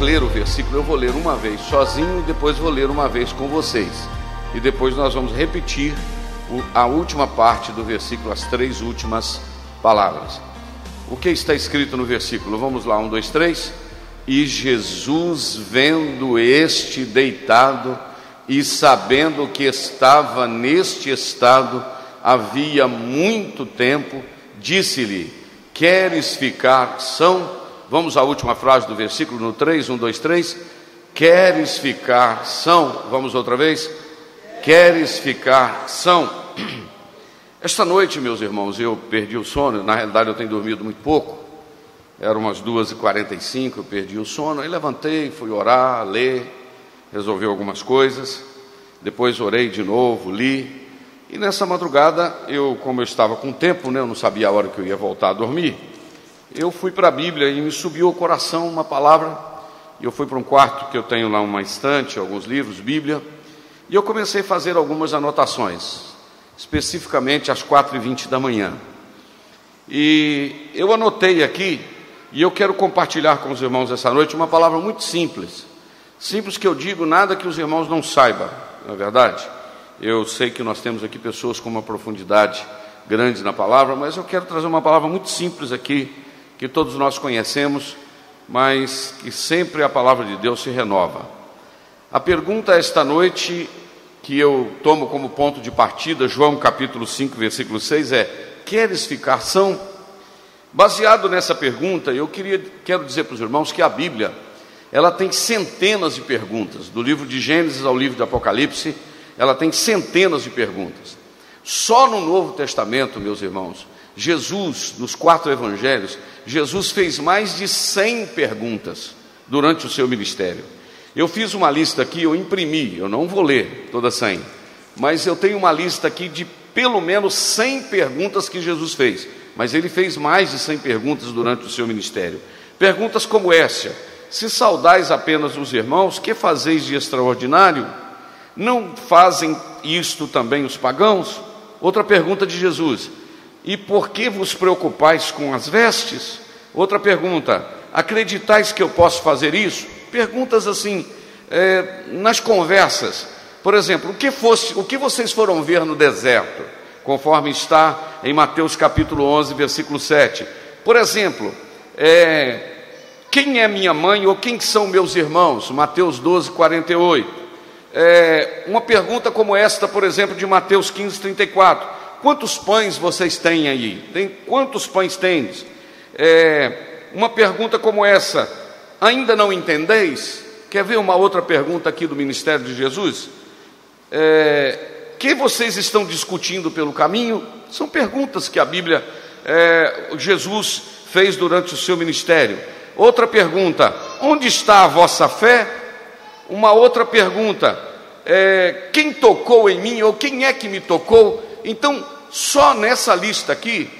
Ler o versículo. Eu vou ler uma vez sozinho e depois vou ler uma vez com vocês. E depois nós vamos repetir a última parte do versículo, as três últimas palavras. O que está escrito no versículo? Vamos lá, um, dois, três. E Jesus, vendo este deitado e sabendo que estava neste estado havia muito tempo, disse-lhe: Queres ficar são? Vamos à última frase do versículo no 3, 1, 2, 3. Queres ficar são? Vamos outra vez? Queres ficar são? Esta noite, meus irmãos, eu perdi o sono. Na realidade, eu tenho dormido muito pouco. Eram umas 2h45, eu perdi o sono. Aí levantei, fui orar, ler, resolver algumas coisas. Depois orei de novo, li. E nessa madrugada, eu, como eu estava com tempo, né, eu não sabia a hora que eu ia voltar a dormir eu fui para a Bíblia e me subiu ao coração uma palavra. E eu fui para um quarto que eu tenho lá uma estante, alguns livros, Bíblia, e eu comecei a fazer algumas anotações, especificamente às 4h20 da manhã. E eu anotei aqui, e eu quero compartilhar com os irmãos essa noite uma palavra muito simples. Simples que eu digo, nada que os irmãos não saibam, não é verdade? Eu sei que nós temos aqui pessoas com uma profundidade grande na palavra, mas eu quero trazer uma palavra muito simples aqui que todos nós conhecemos, mas que sempre a palavra de Deus se renova. A pergunta esta noite, que eu tomo como ponto de partida, João capítulo 5, versículo 6, é: Queres ficar são? Baseado nessa pergunta, eu queria, quero dizer para os irmãos que a Bíblia, ela tem centenas de perguntas, do livro de Gênesis ao livro de Apocalipse, ela tem centenas de perguntas. Só no Novo Testamento, meus irmãos, Jesus, nos quatro evangelhos, Jesus fez mais de 100 perguntas durante o seu ministério. Eu fiz uma lista aqui, eu imprimi, eu não vou ler toda 100, mas eu tenho uma lista aqui de pelo menos 100 perguntas que Jesus fez. Mas ele fez mais de 100 perguntas durante o seu ministério. Perguntas como essa: Se saudais apenas os irmãos, que fazeis de extraordinário? Não fazem isto também os pagãos? Outra pergunta de Jesus: e por que vos preocupais com as vestes? Outra pergunta: acreditais que eu posso fazer isso? Perguntas assim, é, nas conversas. Por exemplo, o que, fosse, o que vocês foram ver no deserto? Conforme está em Mateus capítulo 11, versículo 7. Por exemplo, é, quem é minha mãe ou quem são meus irmãos? Mateus 12, 48. É, uma pergunta como esta, por exemplo, de Mateus 15, 34 quantos pães vocês têm aí? Tem, quantos pães tens? É, uma pergunta como essa, ainda não entendeis? Quer ver uma outra pergunta aqui do ministério de Jesus? É, que vocês estão discutindo pelo caminho? São perguntas que a Bíblia, é, Jesus fez durante o seu ministério. Outra pergunta: onde está a vossa fé? Uma outra pergunta: é, quem tocou em mim ou quem é que me tocou? Então, só nessa lista aqui,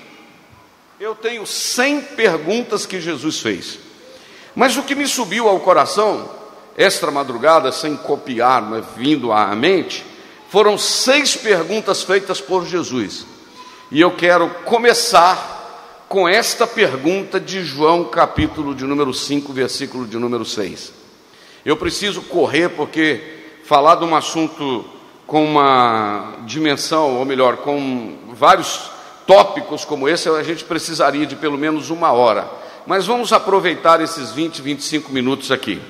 eu tenho 100 perguntas que Jesus fez. Mas o que me subiu ao coração, extra madrugada, sem copiar, mas vindo à mente, foram seis perguntas feitas por Jesus. E eu quero começar com esta pergunta de João, capítulo de número 5, versículo de número 6. Eu preciso correr porque falar de um assunto com uma dimensão, ou melhor, com vários tópicos como esse, a gente precisaria de pelo menos uma hora. mas vamos aproveitar esses 20, 25 minutos aqui.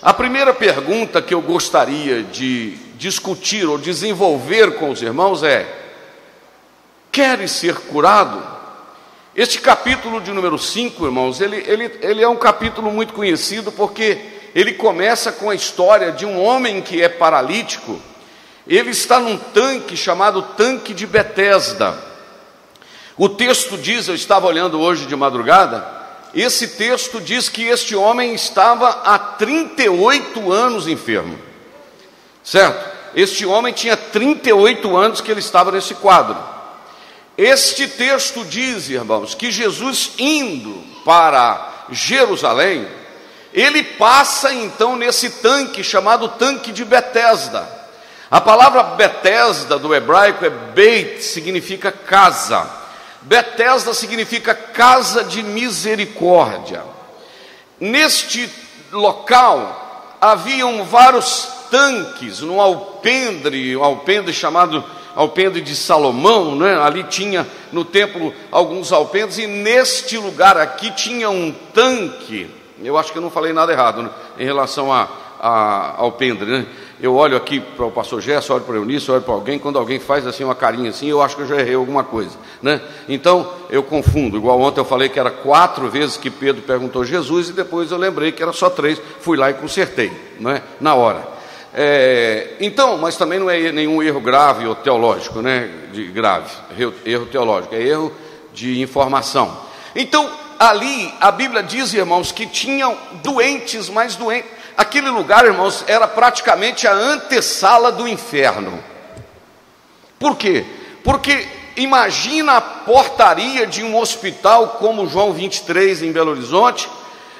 A primeira pergunta que eu gostaria de discutir ou desenvolver com os irmãos é: queres ser curado? Este capítulo de número 5, irmãos, ele, ele, ele é um capítulo muito conhecido porque ele começa com a história de um homem que é paralítico. Ele está num tanque chamado tanque de Betesda. O texto diz, eu estava olhando hoje de madrugada, esse texto diz que este homem estava há 38 anos enfermo. Certo? Este homem tinha 38 anos que ele estava nesse quadro. Este texto diz, irmãos, que Jesus indo para Jerusalém, ele passa então nesse tanque chamado tanque de Betesda. A palavra Betesda do hebraico é Beit, significa casa. Betesda significa casa de misericórdia. Neste local haviam vários tanques, num alpendre, um alpendre chamado alpendre de Salomão, né? ali tinha no templo alguns alpendres, e neste lugar aqui tinha um tanque eu acho que eu não falei nada errado né, em relação a, a, ao pendre, né? Eu olho aqui para o pastor Gerson, olho para o Eunice, olho para alguém, quando alguém faz assim uma carinha assim, eu acho que eu já errei alguma coisa, né? Então, eu confundo, igual ontem eu falei que era quatro vezes que Pedro perguntou Jesus e depois eu lembrei que era só três, fui lá e consertei, não é? Na hora. É, então, mas também não é nenhum erro grave ou teológico, né? De grave, erro teológico, é erro de informação. Então, ali a Bíblia diz, irmãos, que tinham doentes mais doentes. Aquele lugar, irmãos, era praticamente a antessala do inferno. Por quê? Porque imagina a portaria de um hospital como João 23 em Belo Horizonte,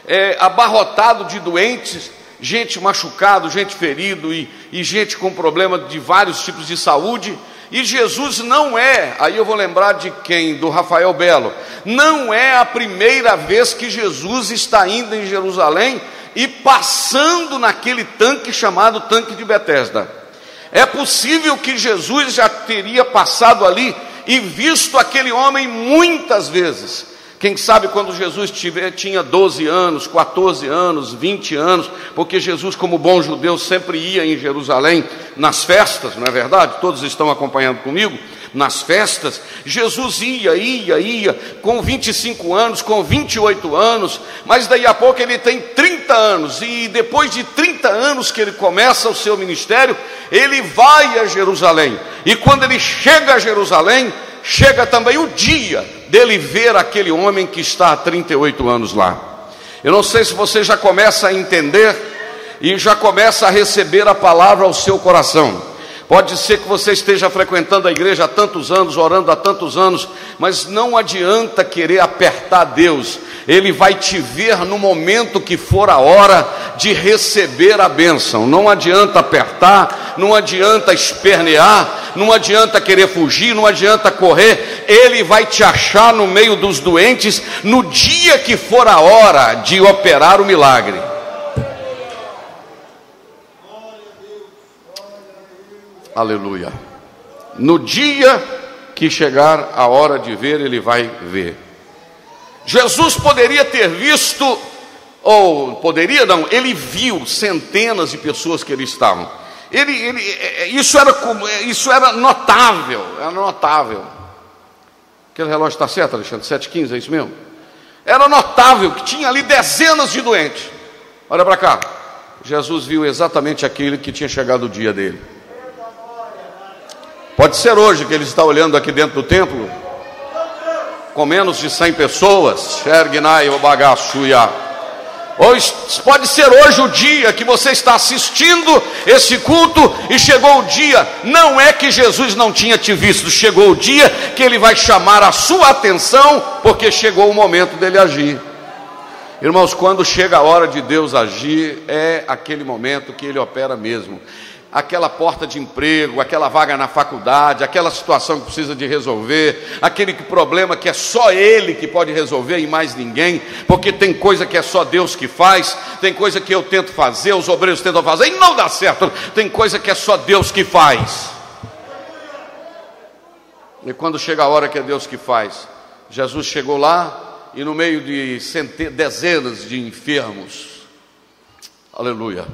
é, abarrotado de doentes, gente machucado, gente ferido e, e gente com problema de vários tipos de saúde. E Jesus não é, aí eu vou lembrar de quem? Do Rafael Belo. Não é a primeira vez que Jesus está indo em Jerusalém e passando naquele tanque chamado tanque de Betesda. É possível que Jesus já teria passado ali e visto aquele homem muitas vezes. Quem sabe quando Jesus tiver, tinha 12 anos, 14 anos, 20 anos, porque Jesus, como bom judeu, sempre ia em Jerusalém nas festas, não é verdade? Todos estão acompanhando comigo. Nas festas, Jesus ia, ia, ia, com 25 anos, com 28 anos, mas daí a pouco ele tem 30 anos, e depois de 30 anos que ele começa o seu ministério, ele vai a Jerusalém, e quando ele chega a Jerusalém, chega também o dia dele ver aquele homem que está há 38 anos lá. Eu não sei se você já começa a entender e já começa a receber a palavra ao seu coração. Pode ser que você esteja frequentando a igreja há tantos anos, orando há tantos anos, mas não adianta querer apertar Deus, Ele vai te ver no momento que for a hora de receber a bênção. Não adianta apertar, não adianta espernear, não adianta querer fugir, não adianta correr, Ele vai te achar no meio dos doentes no dia que for a hora de operar o milagre. Aleluia. No dia que chegar a hora de ver, ele vai ver. Jesus poderia ter visto, ou poderia não, ele viu centenas de pessoas que ali estavam. Ele, ele, é, é, isso, era, isso era notável, era notável. Aquele relógio está certo, Alexandre? 7h15, é isso mesmo? Era notável que tinha ali dezenas de doentes. Olha para cá. Jesus viu exatamente aquele que tinha chegado o dia dele. Pode ser hoje que ele está olhando aqui dentro do templo, com menos de 100 pessoas, Shergnai Obagashuya. Ou pode ser hoje o dia que você está assistindo esse culto e chegou o dia, não é que Jesus não tinha te visto, chegou o dia que ele vai chamar a sua atenção, porque chegou o momento dele agir. Irmãos, quando chega a hora de Deus agir, é aquele momento que ele opera mesmo aquela porta de emprego, aquela vaga na faculdade, aquela situação que precisa de resolver, aquele problema que é só ele que pode resolver e mais ninguém, porque tem coisa que é só Deus que faz, tem coisa que eu tento fazer, os obreiros tentam fazer e não dá certo, tem coisa que é só Deus que faz. E quando chega a hora que é Deus que faz, Jesus chegou lá e no meio de centenas, dezenas de enfermos. Aleluia.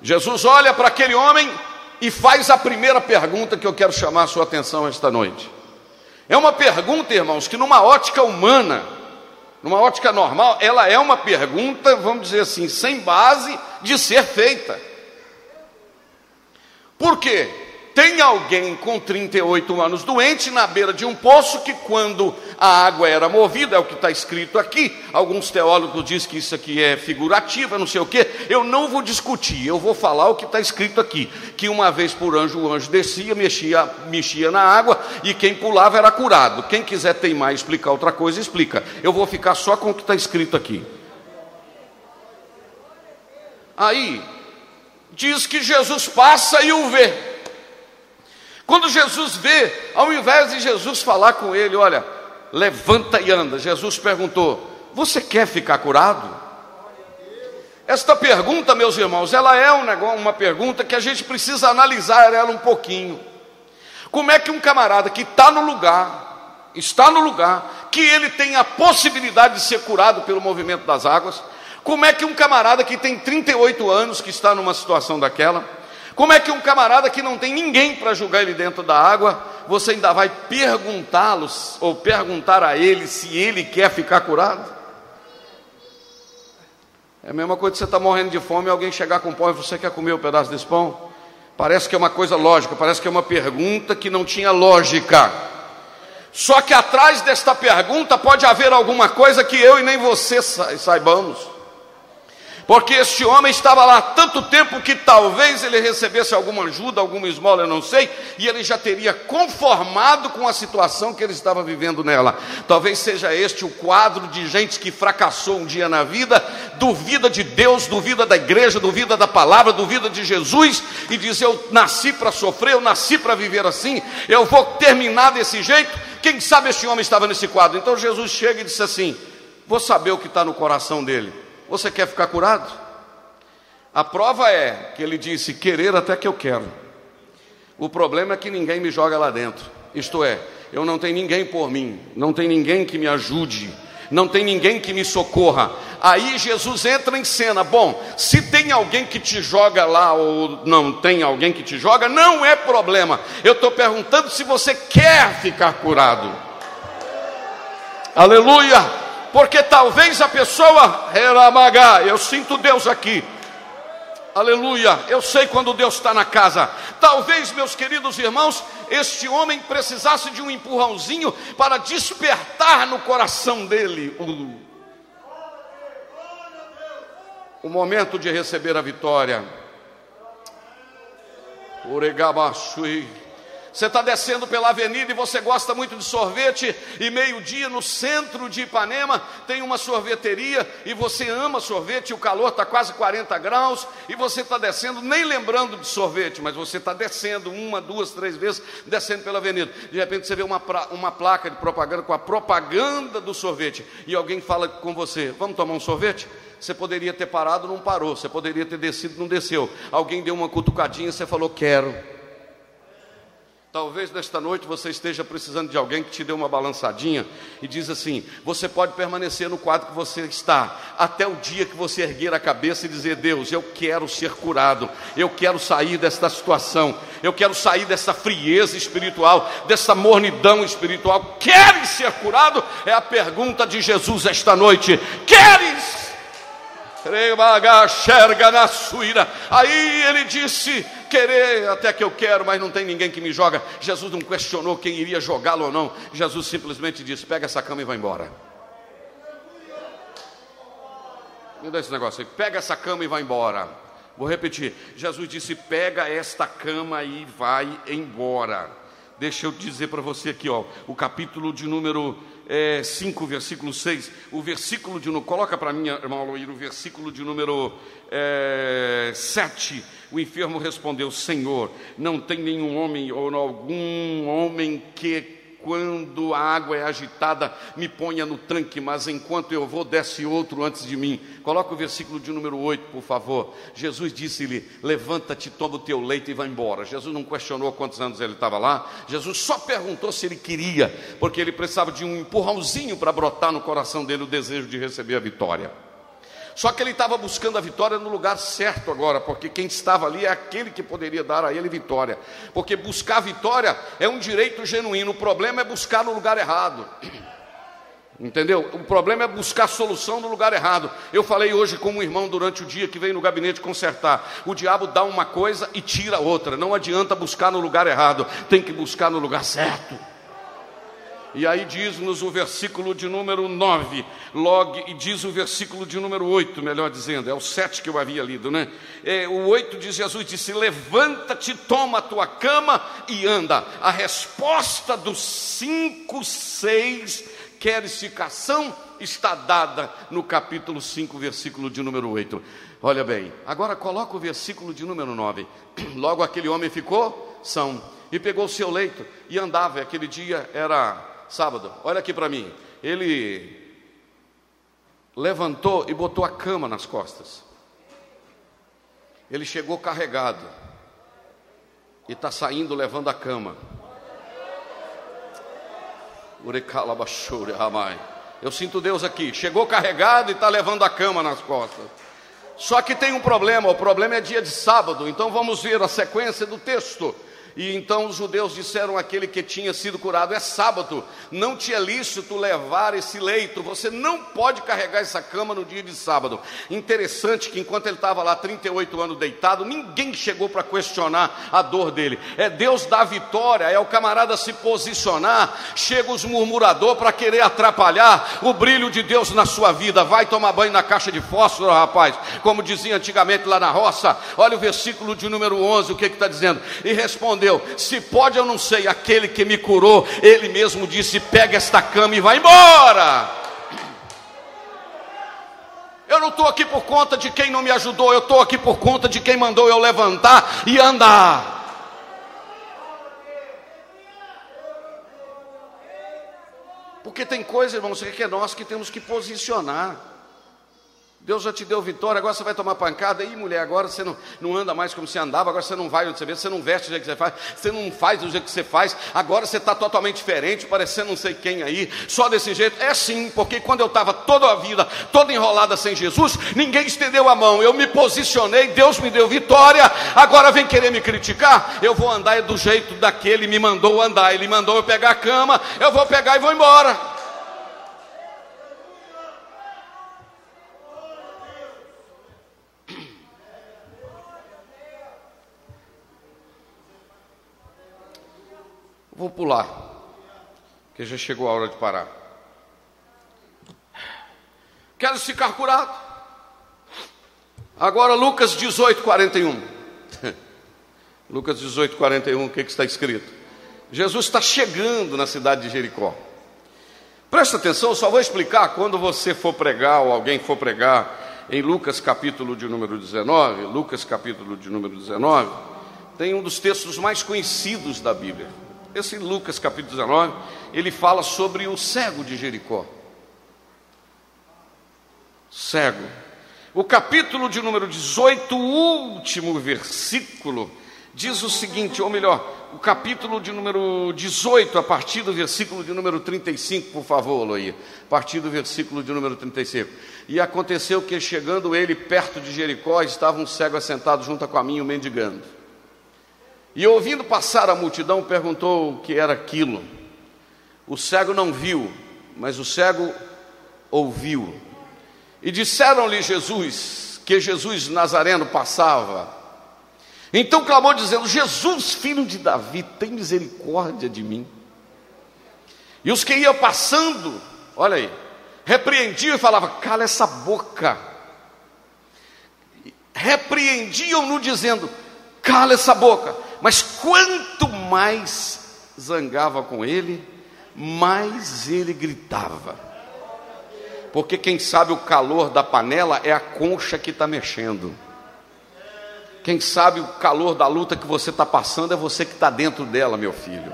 Jesus olha para aquele homem e faz a primeira pergunta que eu quero chamar a sua atenção esta noite. É uma pergunta, irmãos, que numa ótica humana, numa ótica normal, ela é uma pergunta, vamos dizer assim, sem base de ser feita. Por quê? Tem alguém com 38 anos doente na beira de um poço que, quando a água era movida, é o que está escrito aqui. Alguns teólogos dizem que isso aqui é figurativa, não sei o quê. Eu não vou discutir, eu vou falar o que está escrito aqui: que uma vez por anjo o anjo descia, mexia, mexia na água e quem pulava era curado. Quem quiser teimar e explicar outra coisa, explica. Eu vou ficar só com o que está escrito aqui. Aí, diz que Jesus passa e o vê. Quando Jesus vê, ao invés de Jesus falar com ele, olha, levanta e anda, Jesus perguntou: Você quer ficar curado? Esta pergunta, meus irmãos, ela é um negócio, uma pergunta que a gente precisa analisar ela um pouquinho. Como é que um camarada que está no lugar, está no lugar, que ele tem a possibilidade de ser curado pelo movimento das águas, como é que um camarada que tem 38 anos, que está numa situação daquela, como é que um camarada que não tem ninguém para julgar ele dentro da água, você ainda vai perguntá-los ou perguntar a ele se ele quer ficar curado? É a mesma coisa que você está morrendo de fome e alguém chegar com pão e você quer comer o um pedaço desse pão? Parece que é uma coisa lógica, parece que é uma pergunta que não tinha lógica. Só que atrás desta pergunta pode haver alguma coisa que eu e nem você saibamos porque este homem estava lá tanto tempo que talvez ele recebesse alguma ajuda, alguma esmola, eu não sei, e ele já teria conformado com a situação que ele estava vivendo nela. Talvez seja este o quadro de gente que fracassou um dia na vida, duvida de Deus, duvida da igreja, duvida da palavra, duvida de Jesus e diz: Eu nasci para sofrer, eu nasci para viver assim, eu vou terminar desse jeito. Quem sabe este homem estava nesse quadro? Então Jesus chega e disse assim: Vou saber o que está no coração dele. Você quer ficar curado? A prova é que ele disse: querer até que eu quero. O problema é que ninguém me joga lá dentro. Isto é, eu não tenho ninguém por mim, não tem ninguém que me ajude, não tem ninguém que me socorra. Aí Jesus entra em cena. Bom, se tem alguém que te joga lá ou não tem alguém que te joga, não é problema. Eu estou perguntando se você quer ficar curado. Aleluia! Porque talvez a pessoa, eu sinto Deus aqui, aleluia, eu sei quando Deus está na casa. Talvez, meus queridos irmãos, este homem precisasse de um empurrãozinho para despertar no coração dele o, o momento de receber a vitória. Oregabashui. Você está descendo pela avenida e você gosta muito de sorvete, e meio-dia no centro de Ipanema tem uma sorveteria e você ama sorvete, o calor está quase 40 graus, e você está descendo, nem lembrando de sorvete, mas você está descendo uma, duas, três vezes, descendo pela avenida. De repente você vê uma, uma placa de propaganda com a propaganda do sorvete, e alguém fala com você: Vamos tomar um sorvete? Você poderia ter parado, não parou. Você poderia ter descido, não desceu. Alguém deu uma cutucadinha, você falou: Quero. Talvez nesta noite você esteja precisando de alguém que te dê uma balançadinha e diz assim: você pode permanecer no quadro que você está, até o dia que você erguer a cabeça e dizer: Deus, eu quero ser curado, eu quero sair desta situação, eu quero sair dessa frieza espiritual, dessa mornidão espiritual. Queres ser curado? É a pergunta de Jesus esta noite: Queres? Aí ele disse: Querer até que eu quero, mas não tem ninguém que me joga. Jesus não questionou quem iria jogá-lo ou não. Jesus simplesmente disse: Pega essa cama e vai embora. Me dá esse negócio aí. Pega essa cama e vai embora. Vou repetir. Jesus disse: Pega esta cama e vai embora. Deixa eu dizer para você aqui, ó, o capítulo de número é, 5, versículo 6, o versículo de coloca para mim, irmão Aloir, o versículo de número é, 7. O enfermo respondeu: Senhor, não tem nenhum homem ou algum homem que quando a água é agitada, me ponha no tanque, mas enquanto eu vou, desce outro antes de mim. Coloca o versículo de número 8, por favor. Jesus disse-lhe: Levanta-te, toma o teu leito e vai embora. Jesus não questionou quantos anos ele estava lá, Jesus só perguntou se ele queria, porque ele precisava de um empurrãozinho para brotar no coração dele o desejo de receber a vitória. Só que ele estava buscando a vitória no lugar certo agora, porque quem estava ali é aquele que poderia dar a ele vitória. Porque buscar vitória é um direito genuíno, o problema é buscar no lugar errado. Entendeu? O problema é buscar solução no lugar errado. Eu falei hoje com um irmão durante o dia que veio no gabinete consertar. O diabo dá uma coisa e tira outra. Não adianta buscar no lugar errado, tem que buscar no lugar certo. E aí diz-nos o versículo de número 9, logo, e diz o versículo de número 8, melhor dizendo, é o 7 que eu havia lido, né? É, o 8 diz: Jesus disse: Levanta-te, toma a tua cama e anda. A resposta dos 5, 6, querificação, está dada no capítulo 5, versículo de número 8. Olha bem, agora coloca o versículo de número 9. Logo aquele homem ficou são e pegou o seu leito e andava. Aquele dia era sábado, olha aqui para mim. Ele levantou e botou a cama nas costas. Ele chegou carregado e está saindo levando a cama. Eu sinto Deus aqui. Chegou carregado e está levando a cama nas costas. Só que tem um problema: o problema é dia de sábado. Então vamos ver a sequência do texto. E então os judeus disseram àquele que tinha sido curado: É sábado, não te é lícito levar esse leito, você não pode carregar essa cama no dia de sábado. Interessante que enquanto ele estava lá 38 anos deitado, ninguém chegou para questionar a dor dele. É Deus da vitória, é o camarada se posicionar, chega os murmuradores para querer atrapalhar o brilho de Deus na sua vida. Vai tomar banho na caixa de fósforo, rapaz, como dizia antigamente lá na roça. Olha o versículo de número 11, o que está dizendo? E respondeu Se pode, eu não sei. Aquele que me curou, ele mesmo disse: Pega esta cama e vai embora. Eu não estou aqui por conta de quem não me ajudou, eu estou aqui por conta de quem mandou eu levantar e andar. Porque tem coisa, irmãos, que é nós que temos que posicionar. Deus já te deu vitória, agora você vai tomar pancada. Ih, mulher, agora você não, não anda mais como você andava, agora você não vai onde você vê, você não veste do jeito que você faz, você não faz do jeito que você faz, agora você está totalmente diferente, parecendo não sei quem aí, só desse jeito. É sim, porque quando eu estava toda a vida, toda enrolada sem Jesus, ninguém estendeu a mão, eu me posicionei, Deus me deu vitória, agora vem querer me criticar, eu vou andar do jeito daquele me mandou andar, ele mandou eu pegar a cama, eu vou pegar e vou embora. Vou pular, que já chegou a hora de parar. Quero ficar curado. Agora, Lucas 18, 41. Lucas 18, 41, o que, que está escrito? Jesus está chegando na cidade de Jericó. Presta atenção, só vou explicar quando você for pregar ou alguém for pregar em Lucas capítulo de número 19. Lucas capítulo de número 19 tem um dos textos mais conhecidos da Bíblia. Esse Lucas capítulo 19, ele fala sobre o cego de Jericó. Cego. O capítulo de número 18, o último versículo, diz o seguinte, ou melhor, o capítulo de número 18, a partir do versículo de número 35, por favor, Loia, a partir do versículo de número 35. E aconteceu que, chegando ele perto de Jericó, estava um cego assentado junto a caminho, mendigando. E ouvindo passar a multidão, perguntou o que era aquilo. O cego não viu, mas o cego ouviu. E disseram-lhe Jesus que Jesus Nazareno passava. Então clamou dizendo: Jesus, filho de Davi, tem misericórdia de mim. E os que iam passando, olha aí, repreendiam e falavam: cala essa boca. Repreendiam-no dizendo: cala essa boca. Mas quanto mais zangava com ele, mais ele gritava. Porque quem sabe o calor da panela é a concha que está mexendo. Quem sabe o calor da luta que você está passando é você que está dentro dela, meu filho.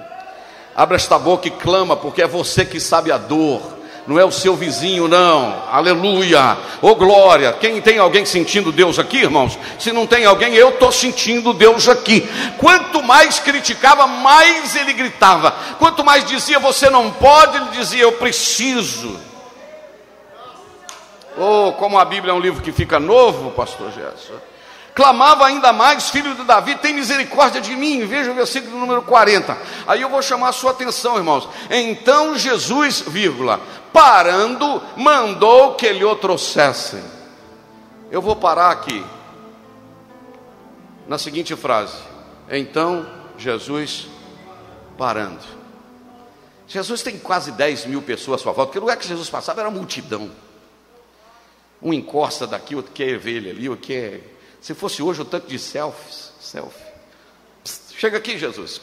Abra esta boca e clama, porque é você que sabe a dor, não é o seu vizinho, não. Aleluia, oh glória. Quem tem alguém sentindo Deus aqui, irmãos? Se não tem alguém, eu estou sentindo Deus aqui. Quanto mais criticava, mais ele gritava. Quanto mais dizia, você não pode, ele dizia, eu preciso. Oh, como a Bíblia é um livro que fica novo, pastor Gerson. Clamava ainda mais, filho de Davi, tem misericórdia de mim. Veja o versículo número 40. Aí eu vou chamar a sua atenção, irmãos. Então Jesus, vírgula, parando, mandou que lhe o trouxessem. Eu vou parar aqui. Na seguinte frase. Então Jesus parando. Jesus tem quase 10 mil pessoas à sua volta, porque lugar que Jesus passava era multidão. Um encosta daqui, outro quer ver ele ali, outro quer. Se fosse hoje o tanto de selfies, selfie. Psst, chega aqui, Jesus.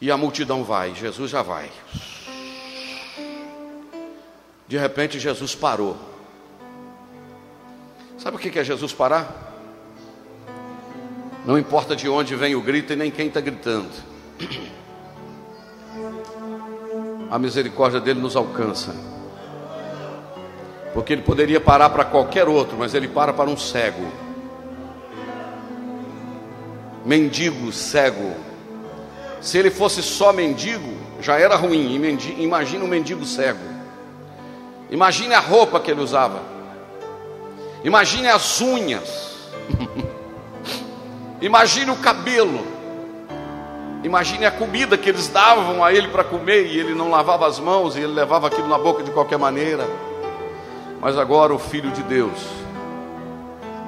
E a multidão vai, Jesus já vai. De repente Jesus parou. Sabe o que é Jesus parar? Não importa de onde vem o grito e nem quem está gritando a misericórdia dele nos alcança. Porque ele poderia parar para qualquer outro, mas ele para para um cego. Mendigo, cego. Se ele fosse só mendigo, já era ruim. Imagina um mendigo cego. Imagine a roupa que ele usava. Imagine as unhas. Imagine o cabelo. Imagine a comida que eles davam a ele para comer e ele não lavava as mãos e ele levava aquilo na boca de qualquer maneira. Mas agora o Filho de Deus,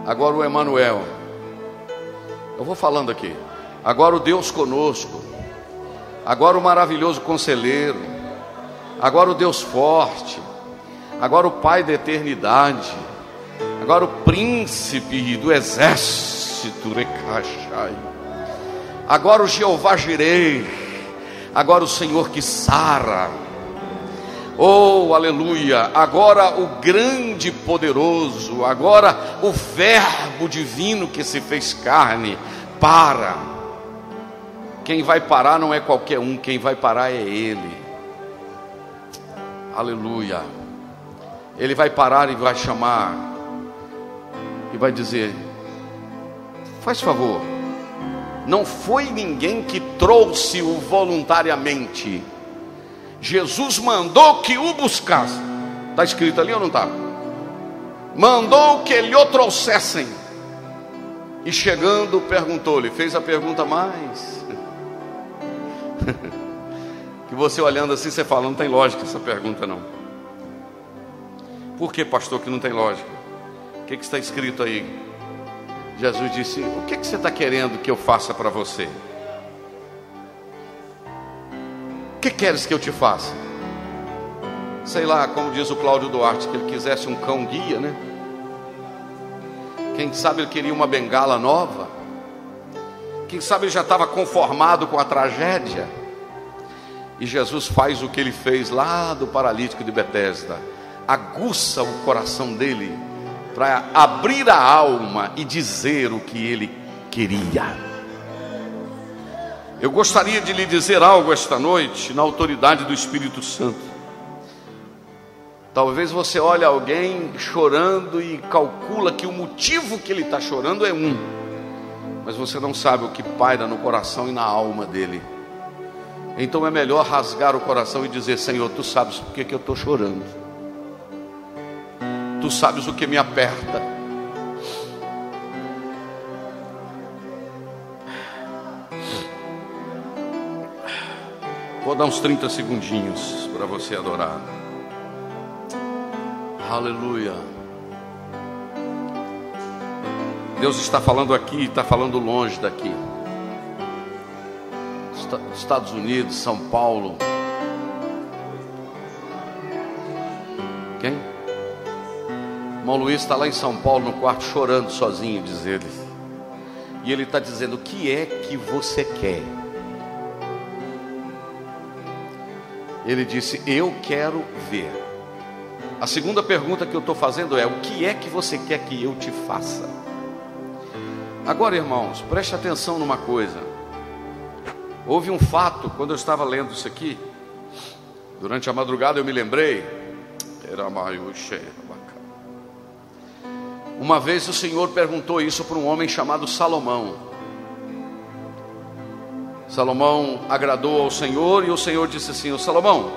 agora o Emanuel, eu vou falando aqui, agora o Deus conosco, agora o maravilhoso conselheiro, agora o Deus forte, agora o Pai da eternidade, agora o príncipe do exército, Recachai agora o Jeová Jirei, agora o Senhor que sara, oh aleluia, agora o grande poderoso, agora o Verbo divino que se fez carne, para. Quem vai parar não é qualquer um, quem vai parar é Ele, aleluia. Ele vai parar e vai chamar, e vai dizer: faz favor não foi ninguém que trouxe-o voluntariamente. Jesus mandou que o buscasse. Está escrito ali ou não está? Mandou que lhe o trouxessem. E chegando, perguntou-lhe, fez a pergunta mais. que você olhando assim, você fala, não tem lógica essa pergunta não. Por que, pastor, que não tem lógica? O que, que está escrito aí? Jesus disse: O que, que você está querendo que eu faça para você? O que queres que eu te faça? Sei lá, como diz o Cláudio Duarte, que ele quisesse um cão guia, né? Quem sabe ele queria uma bengala nova? Quem sabe ele já estava conformado com a tragédia? E Jesus faz o que ele fez lá do paralítico de Betesda, aguça o coração dele para abrir a alma e dizer o que ele queria. Eu gostaria de lhe dizer algo esta noite, na autoridade do Espírito Santo. Talvez você olhe alguém chorando e calcula que o motivo que ele está chorando é um, mas você não sabe o que paira no coração e na alma dele. Então é melhor rasgar o coração e dizer: Senhor, tu sabes por que, que eu estou chorando tu sabes o que me aperta. Vou dar uns 30 segundinhos para você adorar. Aleluia. Deus está falando aqui, está falando longe daqui. Estados Unidos, São Paulo. Quem? Irmão Luiz está lá em São Paulo no quarto chorando sozinho, diz ele. E ele está dizendo: O que é que você quer? Ele disse: Eu quero ver. A segunda pergunta que eu estou fazendo é: O que é que você quer que eu te faça? Agora, irmãos, preste atenção numa coisa. Houve um fato, quando eu estava lendo isso aqui, durante a madrugada eu me lembrei, era uma vez o Senhor perguntou isso para um homem chamado Salomão. Salomão agradou ao Senhor e o Senhor disse assim: Salomão,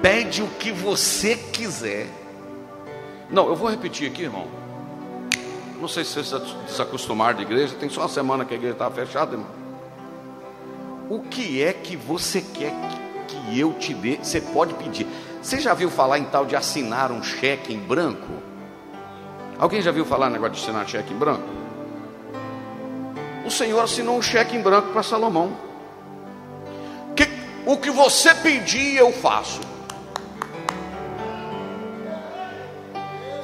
pede o que você quiser. Não, eu vou repetir aqui, irmão. Não sei se você se desacostumar de igreja, tem só uma semana que a igreja estava fechada, irmão. O que é que você quer que eu te dê? Você pode pedir. Você já viu falar em tal de assinar um cheque em branco? Alguém já viu falar negócio de assinar cheque em branco? O Senhor assinou um cheque em branco para Salomão. Que, o que você pedir, eu faço.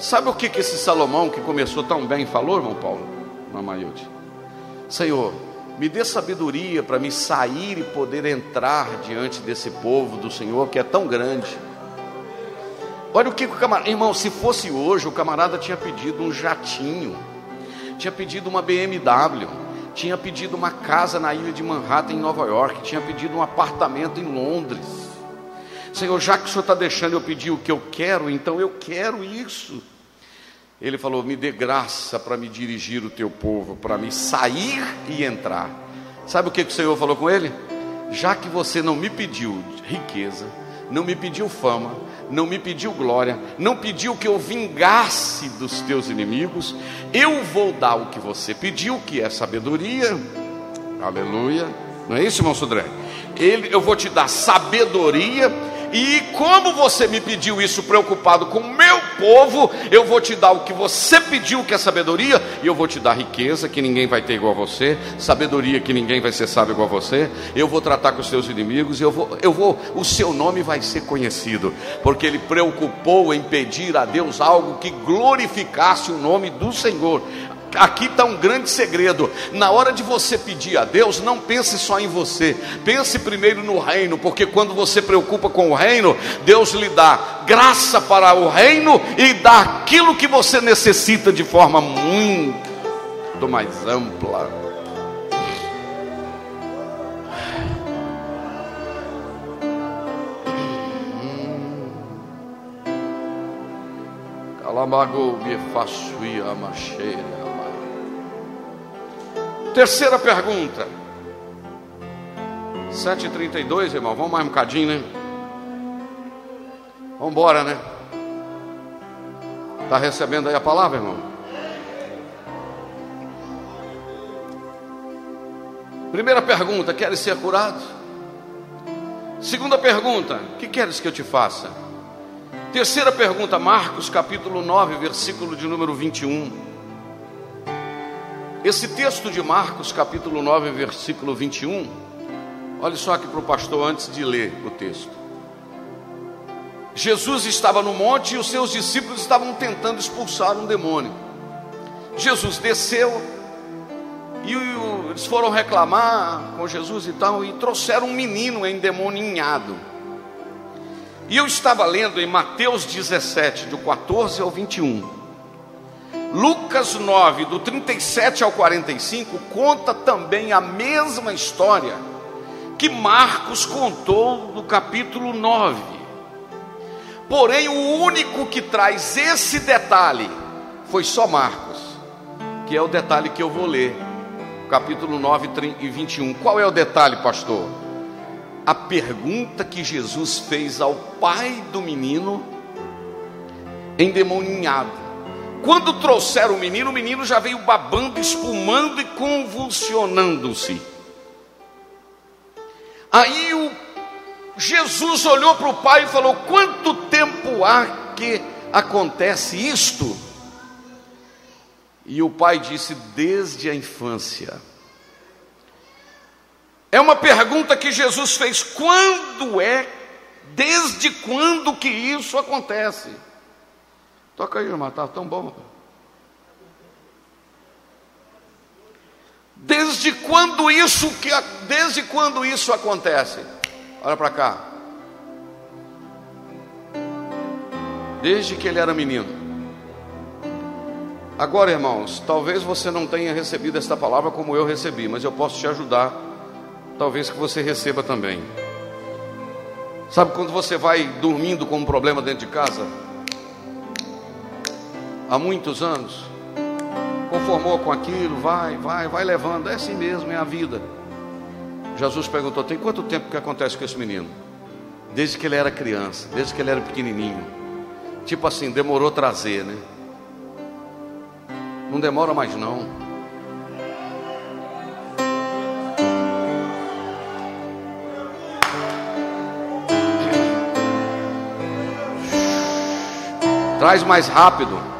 Sabe o que, que esse Salomão, que começou tão bem, falou, irmão Paulo? Mamayude. Senhor, me dê sabedoria para me sair e poder entrar diante desse povo do Senhor que é tão grande. Olha o que o camarada, irmão, se fosse hoje, o camarada tinha pedido um jatinho, tinha pedido uma BMW, tinha pedido uma casa na ilha de Manhattan, em Nova York, tinha pedido um apartamento em Londres. Senhor, já que o Senhor está deixando eu pedir o que eu quero, então eu quero isso. Ele falou: Me dê graça para me dirigir o teu povo, para me sair e entrar. Sabe o que, que o Senhor falou com ele? Já que você não me pediu riqueza, não me pediu fama, não me pediu glória, não pediu que eu vingasse dos teus inimigos, eu vou dar o que você pediu, que é sabedoria. Aleluia. Não é isso, irmão Sudré? Ele, eu vou te dar sabedoria e como você me pediu isso preocupado com o meu povo, eu vou te dar o que você pediu, que é sabedoria, e eu vou te dar riqueza que ninguém vai ter igual a você, sabedoria que ninguém vai ser sábio igual a você. Eu vou tratar com os seus inimigos, eu vou, eu vou, o seu nome vai ser conhecido, porque ele preocupou em pedir a Deus algo que glorificasse o nome do Senhor. Aqui está um grande segredo. Na hora de você pedir a Deus, não pense só em você. Pense primeiro no reino, porque quando você preocupa com o reino, Deus lhe dá graça para o reino e dá aquilo que você necessita de forma muito mais ampla. Calamago me faço a macheira. Terceira pergunta. 7h32, irmão. Vamos mais um bocadinho, né? Vamos embora, né? Está recebendo aí a palavra, irmão? Primeira pergunta: queres ser curado? Segunda pergunta: que queres que eu te faça? Terceira pergunta, Marcos capítulo 9, versículo de número 21. Esse texto de Marcos, capítulo 9, versículo 21, olhe só aqui para o pastor antes de ler o texto. Jesus estava no monte e os seus discípulos estavam tentando expulsar um demônio. Jesus desceu e eles foram reclamar com Jesus e tal, e trouxeram um menino endemoninhado. E eu estava lendo em Mateus 17, do 14 ao 21. Lucas 9, do 37 ao 45, conta também a mesma história que Marcos contou no capítulo 9. Porém, o único que traz esse detalhe foi só Marcos, que é o detalhe que eu vou ler, capítulo 9 e 21. Qual é o detalhe, pastor? A pergunta que Jesus fez ao pai do menino endemoninhado quando trouxeram o menino, o menino já veio babando, espumando e convulsionando-se. Aí o Jesus olhou para o pai e falou: Quanto tempo há que acontece isto? E o pai disse: Desde a infância. É uma pergunta que Jesus fez: quando é, desde quando que isso acontece? Toca aí, irmão, está tão bom. Desde quando isso que desde quando isso acontece? Olha para cá. Desde que ele era menino. Agora, irmãos, talvez você não tenha recebido esta palavra como eu recebi, mas eu posso te ajudar. Talvez que você receba também. Sabe quando você vai dormindo com um problema dentro de casa? Há muitos anos, conformou com aquilo, vai, vai, vai levando, é assim mesmo, é a vida. Jesus perguntou: tem quanto tempo que acontece com esse menino? Desde que ele era criança, desde que ele era pequenininho. Tipo assim, demorou trazer, né? Não demora mais não. Traz mais rápido.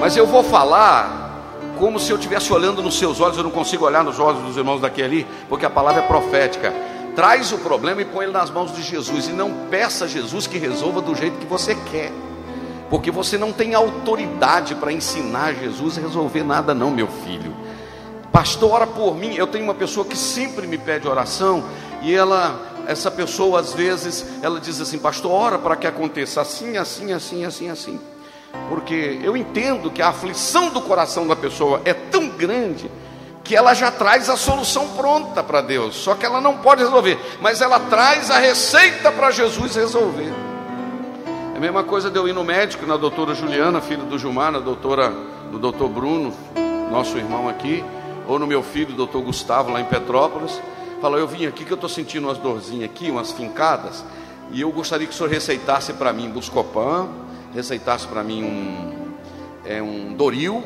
Mas eu vou falar como se eu estivesse olhando nos seus olhos. Eu não consigo olhar nos olhos dos irmãos daqui ali, porque a palavra é profética. Traz o problema e põe ele nas mãos de Jesus. E não peça a Jesus que resolva do jeito que você quer porque você não tem autoridade para ensinar Jesus a resolver nada, não, meu filho. Pastor, ora por mim. Eu tenho uma pessoa que sempre me pede oração e ela, essa pessoa às vezes, ela diz assim: Pastor, ora para que aconteça assim, assim, assim, assim, assim. Porque eu entendo que a aflição do coração da pessoa é tão grande que ela já traz a solução pronta para Deus, só que ela não pode resolver, mas ela traz a receita para Jesus resolver. É a mesma coisa de eu ir no médico, na doutora Juliana, filha do Gilmar, na doutora, do doutor Bruno, nosso irmão aqui, ou no meu filho, doutor Gustavo, lá em Petrópolis. Fala, eu vim aqui que eu estou sentindo umas dorzinhas aqui, umas fincadas, e eu gostaria que o senhor receitasse para mim Buscopan, receitasse para mim um, é, um Doril,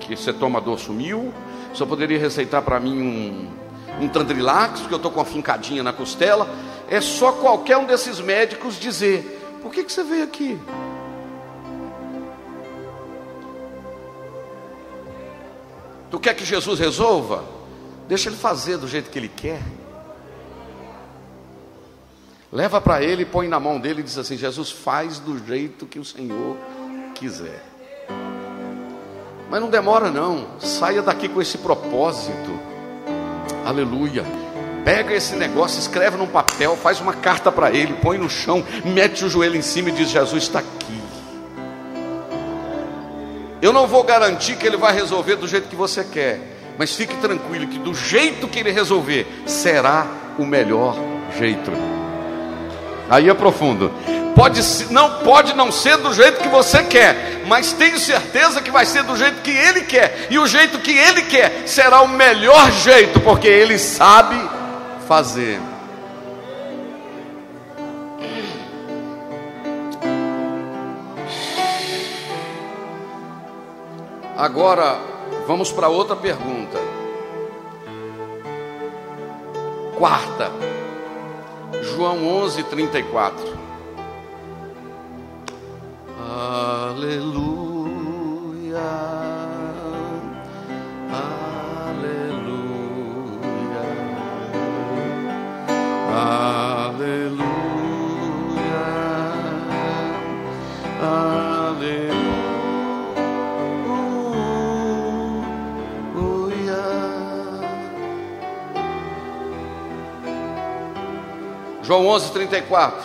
que você toma dor sumiu, o senhor poderia receitar para mim um, um Tandrilax, porque eu estou com uma fincadinha na costela. É só qualquer um desses médicos dizer por que, que você veio aqui? Tu quer que Jesus resolva? Deixa ele fazer do jeito que ele quer. Leva para ele põe na mão dele e diz assim: Jesus faz do jeito que o Senhor quiser. Mas não demora não. Saia daqui com esse propósito. Aleluia. Pega esse negócio, escreve num papel, faz uma carta para ele, põe no chão, mete o joelho em cima e diz: Jesus está aqui. Eu não vou garantir que ele vai resolver do jeito que você quer, mas fique tranquilo que do jeito que ele resolver, será o melhor jeito. Aí é profundo. Pode, não pode não ser do jeito que você quer, mas tenho certeza que vai ser do jeito que ele quer, e o jeito que ele quer será o melhor jeito, porque ele sabe fazer. Agora, vamos para outra pergunta. Quarta, João 11, 34. Aleluia. Aleluia. João 11, 34.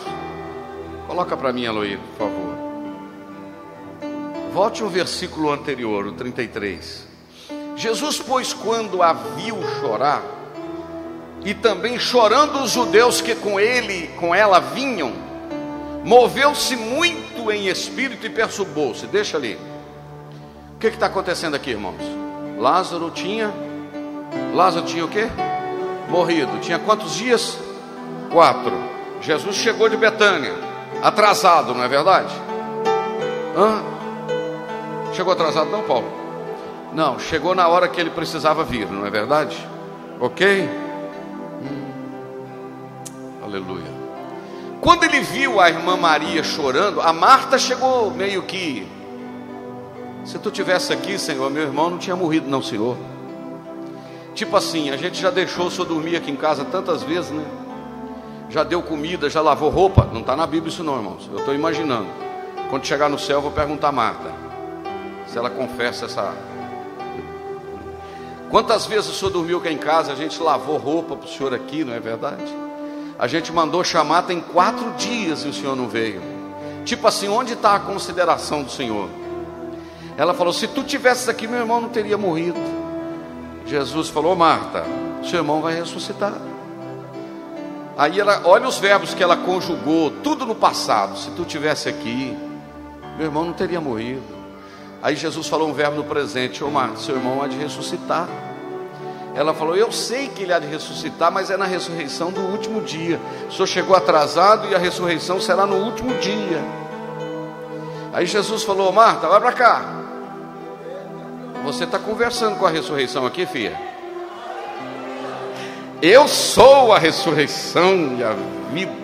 Coloca para mim, Aloí, por favor. Volte ao versículo anterior, o 33. Jesus, pois, quando a viu chorar, e também chorando os judeus que com ele, com ela vinham, moveu-se muito em espírito e perturbou-se. Deixa ali. O que está acontecendo aqui, irmãos? Lázaro tinha, Lázaro tinha o quê? Morrido. Tinha quantos dias? Quatro. Jesus chegou de Betânia, atrasado, não é verdade? Hã? Chegou atrasado, não, Paulo? Não, chegou na hora que ele precisava vir, não é verdade? Ok? Aleluia. Quando ele viu a irmã Maria chorando, a Marta chegou meio que. Se tu tivesse aqui, Senhor, meu irmão não tinha morrido, não, Senhor. Tipo assim, a gente já deixou o Senhor dormir aqui em casa tantas vezes, né? Já deu comida, já lavou roupa. Não está na Bíblia isso, não, irmãos. Eu estou imaginando. Quando chegar no céu, eu vou perguntar a Marta se ela confessa essa. Quantas vezes o senhor dormiu aqui em casa? A gente lavou roupa para o senhor aqui, não é verdade? A gente mandou chamar tem quatro dias e o Senhor não veio. Tipo assim, onde está a consideração do Senhor? Ela falou: Se tu tivesses aqui, meu irmão não teria morrido. Jesus falou: Marta, seu irmão vai ressuscitar. Aí ela, olha os verbos que ela conjugou, tudo no passado. Se tu tivesse aqui, meu irmão não teria morrido. Aí Jesus falou um verbo no presente: Ô seu irmão há de ressuscitar. Ela falou: Eu sei que ele há de ressuscitar, mas é na ressurreição do último dia. O senhor chegou atrasado e a ressurreição será no último dia. Aí Jesus falou: Marta, vai para cá. Você está conversando com a ressurreição aqui, filha? Eu sou a ressurreição e a vida.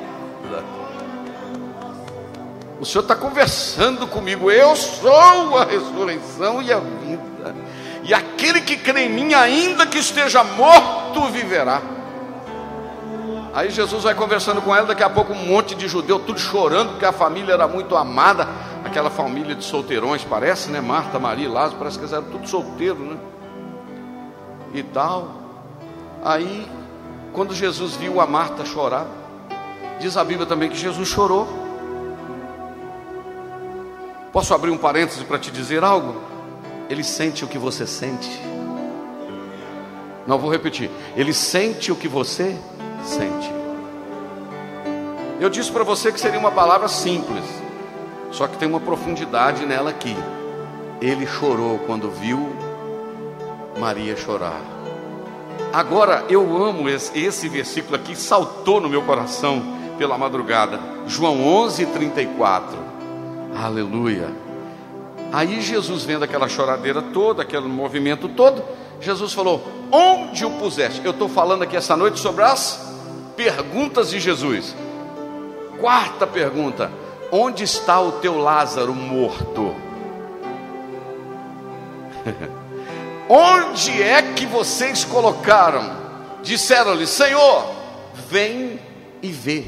O Senhor está conversando comigo. Eu sou a ressurreição e a vida. E aquele que crê em mim, ainda que esteja morto, viverá. Aí Jesus vai conversando com ela, daqui a pouco um monte de judeu, tudo chorando, porque a família era muito amada, aquela família de solteirões, parece, né? Marta, Maria, Lázaro, parece que eles eram tudo solteiros, né? E tal. Aí, quando Jesus viu a Marta chorar, diz a Bíblia também que Jesus chorou. Posso abrir um parêntese para te dizer algo? Ele sente o que você sente. Não vou repetir. Ele sente o que você sente. Eu disse para você que seria uma palavra simples, só que tem uma profundidade nela aqui. Ele chorou quando viu Maria chorar. Agora eu amo esse, esse versículo aqui, saltou no meu coração pela madrugada. João 11, 34. Aleluia. Aí Jesus vendo aquela choradeira toda, aquele movimento todo, Jesus falou: Onde o puseste? Eu estou falando aqui essa noite sobre as perguntas de Jesus. Quarta pergunta: Onde está o teu Lázaro morto? Onde é que vocês colocaram? Disseram-lhe: Senhor, vem e vê.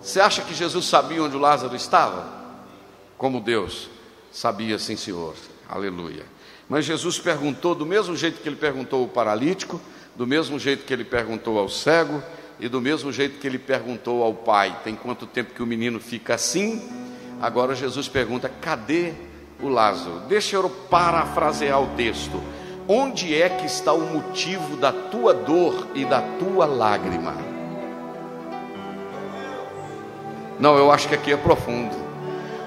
Você acha que Jesus sabia onde o Lázaro estava? Como Deus sabia, sim, Senhor. Aleluia. Mas Jesus perguntou do mesmo jeito que ele perguntou ao paralítico, do mesmo jeito que ele perguntou ao cego e do mesmo jeito que ele perguntou ao pai: tem quanto tempo que o menino fica assim? Agora Jesus pergunta: cadê o Lázaro? Deixa eu parafrasear o texto. Onde é que está o motivo da tua dor e da tua lágrima? Não, eu acho que aqui é profundo.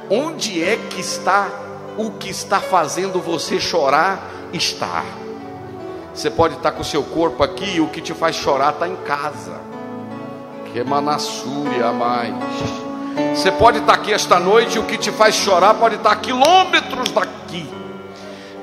Onde é que está o que está fazendo você chorar? Está. Você pode estar com o seu corpo aqui e o que te faz chorar está em casa. Que manassúria mais. Você pode estar aqui esta noite e o que te faz chorar pode estar a quilômetros daqui.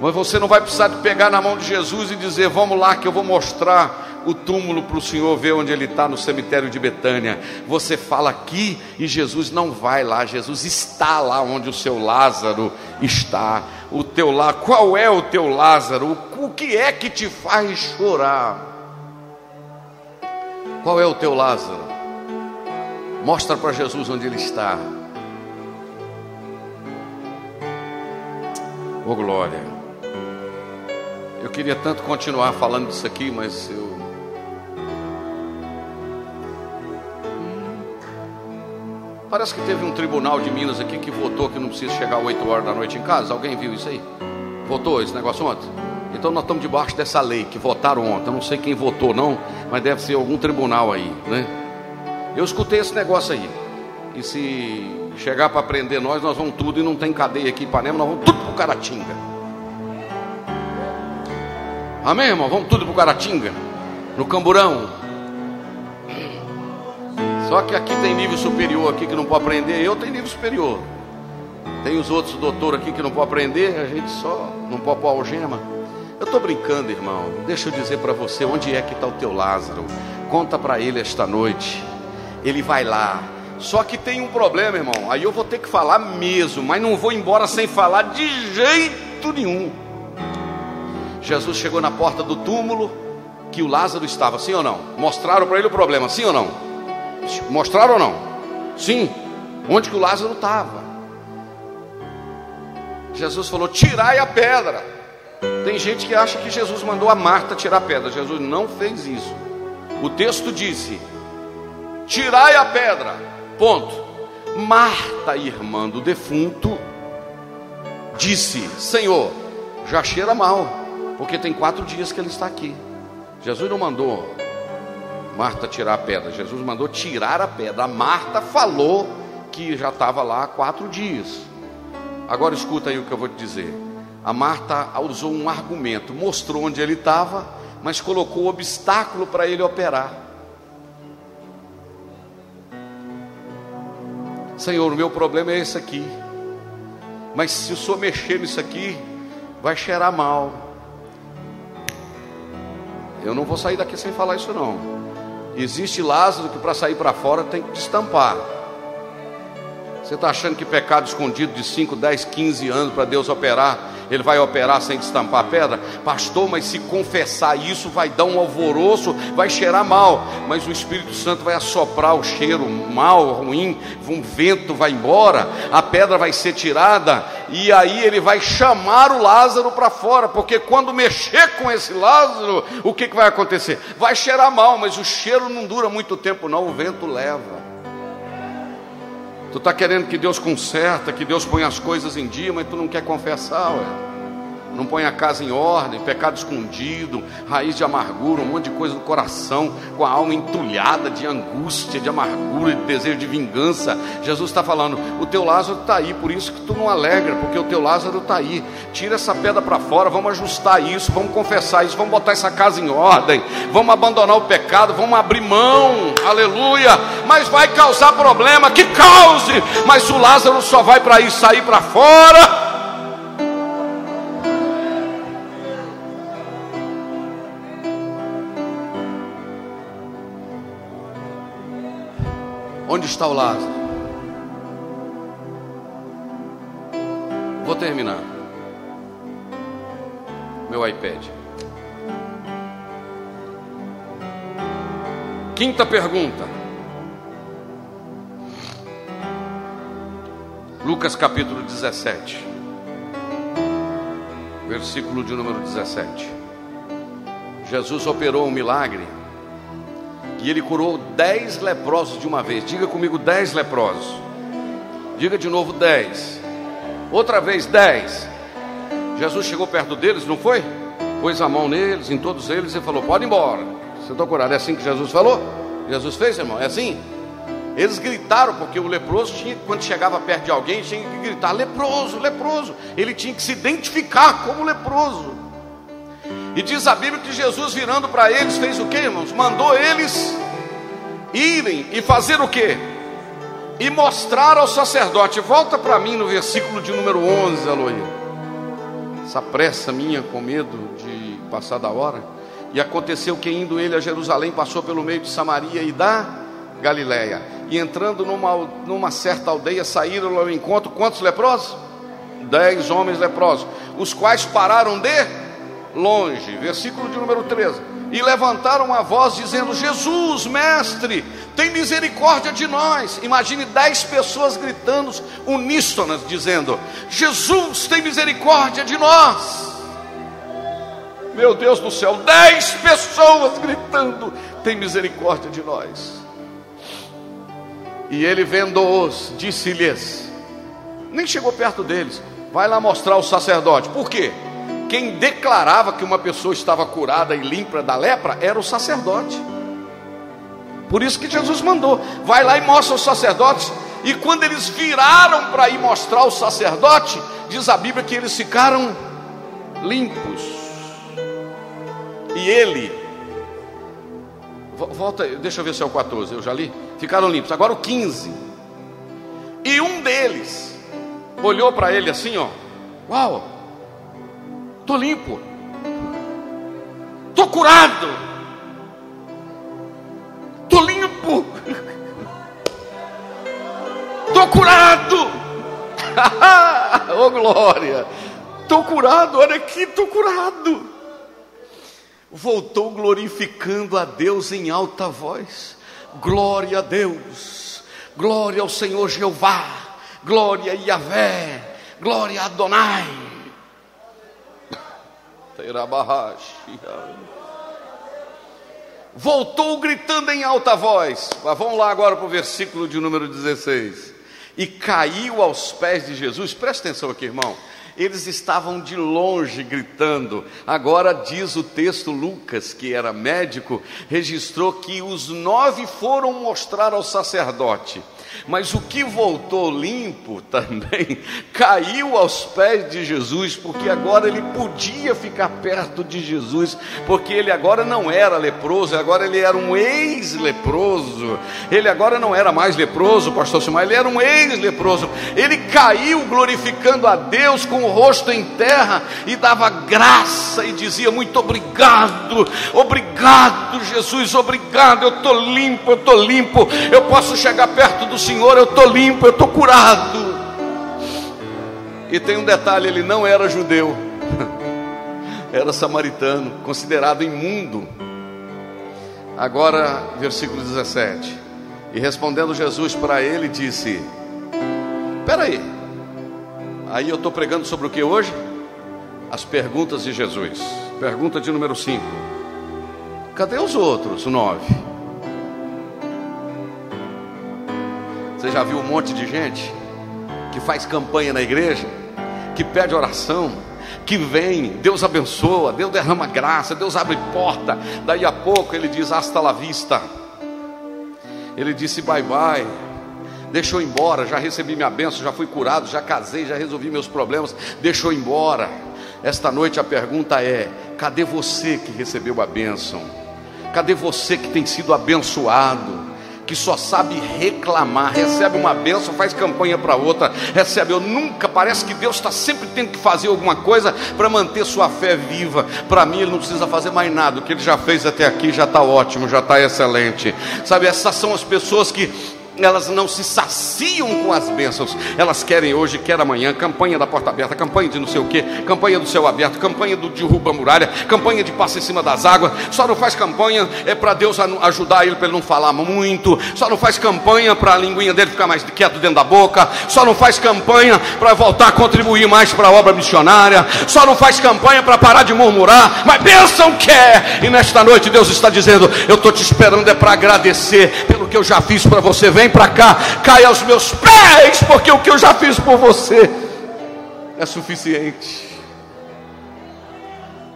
Mas você não vai precisar de pegar na mão de Jesus e dizer: Vamos lá, que eu vou mostrar o túmulo para o Senhor ver onde ele está no cemitério de Betânia. Você fala aqui e Jesus não vai lá, Jesus está lá onde o seu Lázaro está. O teu lá, qual é o teu Lázaro? O que é que te faz chorar? Qual é o teu Lázaro? Mostra para Jesus onde ele está. Oh glória. Eu queria tanto continuar falando disso aqui, mas eu Parece que teve um tribunal de Minas aqui que votou que não precisa chegar 8 horas da noite em casa. Alguém viu isso aí? Votou esse negócio ontem? Então nós estamos debaixo dessa lei que votaram ontem. Eu não sei quem votou não, mas deve ser algum tribunal aí, né? Eu escutei esse negócio aí. E se chegar para prender nós, nós vamos tudo e não tem cadeia aqui em Ipanema, nós vamos tudo para o Caratinga. Amém, irmão? Vamos tudo para o Caratinga. No Camburão. Só que aqui tem nível superior aqui que não pode aprender, eu tenho nível superior. Tem os outros doutores aqui que não pode aprender, a gente só não pode pôr algema. Eu estou brincando, irmão. Deixa eu dizer para você onde é que está o teu Lázaro. Conta para ele esta noite. Ele vai lá. Só que tem um problema, irmão. Aí eu vou ter que falar mesmo, mas não vou embora sem falar de jeito nenhum. Jesus chegou na porta do túmulo que o Lázaro estava, sim ou não? Mostraram para ele o problema, sim ou não? Mostraram ou não? Sim. Onde que o Lázaro estava? Jesus falou: tirai a pedra. Tem gente que acha que Jesus mandou a Marta tirar a pedra. Jesus não fez isso. O texto disse: tirai a pedra. Ponto. Marta, irmã do defunto, disse: Senhor, já cheira mal, porque tem quatro dias que ele está aqui. Jesus não mandou Marta tirar a pedra, Jesus mandou tirar a pedra. Marta falou que já estava lá há quatro dias. Agora escuta aí o que eu vou te dizer. A Marta usou um argumento, mostrou onde ele estava, mas colocou obstáculo para ele operar. Senhor, o meu problema é esse aqui. Mas se o senhor mexer nisso aqui, vai cheirar mal. Eu não vou sair daqui sem falar isso não. Existe Lázaro que para sair para fora tem que destampar. Você está achando que pecado escondido de 5, 10, 15 anos para Deus operar, ele vai operar sem destampar a pedra? Pastor, mas se confessar isso vai dar um alvoroço, vai cheirar mal, mas o Espírito Santo vai assoprar o cheiro mal, ruim, um vento vai embora, a pedra vai ser tirada, e aí ele vai chamar o Lázaro para fora, porque quando mexer com esse Lázaro, o que, que vai acontecer? Vai cheirar mal, mas o cheiro não dura muito tempo, não, o vento leva. Tu está querendo que Deus conserta, que Deus ponha as coisas em dia, mas tu não quer confessar, ué não põe a casa em ordem, pecado escondido, raiz de amargura, um monte de coisa no coração, com a alma entulhada de angústia, de amargura, de desejo de vingança. Jesus está falando: o teu Lázaro está aí, por isso que tu não alegra, porque o teu Lázaro está aí. Tira essa pedra para fora, vamos ajustar isso, vamos confessar isso, vamos botar essa casa em ordem, vamos abandonar o pecado, vamos abrir mão, aleluia. Mas vai causar problema, que cause, mas o Lázaro só vai para ir sair para fora Onde está o Lázaro? Vou terminar. Meu iPad. Quinta pergunta. Lucas capítulo 17, versículo de número 17. Jesus operou um milagre e ele curou dez leprosos de uma vez. Diga comigo, dez leprosos. Diga de novo, dez. Outra vez, dez. Jesus chegou perto deles, não foi? Pôs a mão neles, em todos eles, e falou: Pode ir embora. Você está curado. É assim que Jesus falou? Jesus fez, irmão? É assim? Eles gritaram, porque o leproso tinha, quando chegava perto de alguém, tinha que gritar: leproso, leproso. Ele tinha que se identificar como leproso. E diz a Bíblia que Jesus, virando para eles, fez o que, irmãos? Mandou eles irem e fazer o que? E mostrar ao sacerdote. Volta para mim no versículo de número 11, Aloí. Essa pressa minha com medo de passar da hora. E aconteceu que indo ele a Jerusalém, passou pelo meio de Samaria e da Galiléia. E entrando numa, numa certa aldeia, saíram ao encontro quantos leprosos? Dez homens leprosos, os quais pararam de longe. Versículo de número 13. E levantaram a voz dizendo: Jesus, mestre, tem misericórdia de nós. Imagine dez pessoas gritando uníssonas, dizendo: Jesus, tem misericórdia de nós. Meu Deus do céu, dez pessoas gritando: tem misericórdia de nós. E ele vendo-os, disse-lhes: nem chegou perto deles, vai lá mostrar o sacerdote. Por quê? Quem declarava que uma pessoa estava curada e limpa da lepra era o sacerdote. Por isso que Jesus mandou: vai lá e mostra os sacerdotes. E quando eles viraram para ir mostrar o sacerdote, diz a Bíblia que eles ficaram limpos. E ele, volta, deixa eu ver se é o 14, eu já li. Ficaram limpos. Agora o 15. E um deles olhou para ele assim, ó. Uau! Estou limpo. Estou curado. Estou limpo. Estou curado. oh glória. Estou curado, olha aqui, estou curado. Voltou glorificando a Deus em alta voz. Glória a Deus. Glória ao Senhor Jeová. Glória a Yahvé. Glória a Adonai. Voltou gritando em alta voz. Vamos lá agora para o versículo de número 16. E caiu aos pés de Jesus. Presta atenção aqui, irmão. eles estavam de longe gritando. Agora diz o texto, Lucas, que era médico, registrou que os nove foram mostrar ao sacerdote. Mas o que voltou limpo também caiu aos pés de Jesus, porque agora ele podia ficar perto de Jesus, porque ele agora não era leproso, agora ele era um ex-leproso. Ele agora não era mais leproso, pastor Simão, ele era um ex-leproso. Ele caiu glorificando a Deus com o rosto em terra e dava graça e dizia: Muito obrigado, obrigado, Jesus, obrigado. Eu estou limpo, eu estou limpo, eu posso chegar perto do Senhor, eu estou limpo, eu estou curado. E tem um detalhe: ele não era judeu, era samaritano, considerado imundo. Agora, versículo 17. E respondendo Jesus para ele, disse: Espera aí, aí eu estou pregando sobre o que hoje? As perguntas de Jesus. Pergunta de número 5: Cadê os outros? Nove. Você já viu um monte de gente que faz campanha na igreja, que pede oração, que vem, Deus abençoa, Deus derrama graça, Deus abre porta. Daí a pouco ele diz: Hasta la vista. Ele disse: Bye bye. Deixou embora, já recebi minha bênção, já fui curado, já casei, já resolvi meus problemas. Deixou embora. Esta noite a pergunta é: cadê você que recebeu a bênção? Cadê você que tem sido abençoado? Que só sabe reclamar, recebe uma benção, faz campanha para outra, recebe. Eu nunca, parece que Deus está sempre tendo que fazer alguma coisa para manter sua fé viva. Para mim, Ele não precisa fazer mais nada, o que Ele já fez até aqui já está ótimo, já está excelente. Sabe, essas são as pessoas que elas não se saciam com as bênçãos, elas querem hoje, quer amanhã, campanha da porta aberta, campanha de não sei o que, campanha do céu aberto, campanha do derruba muralha, campanha de passa em cima das águas, só não faz campanha é para Deus ajudar ele para ele não falar muito, só não faz campanha para a linguinha dele ficar mais quieto dentro da boca, só não faz campanha para voltar a contribuir mais para a obra missionária, só não faz campanha para parar de murmurar, mas bênção quer, e nesta noite Deus está dizendo: Eu estou te esperando é para agradecer pelo que eu já fiz para você, vem vem para cá, cai aos meus pés, porque o que eu já fiz por você é suficiente.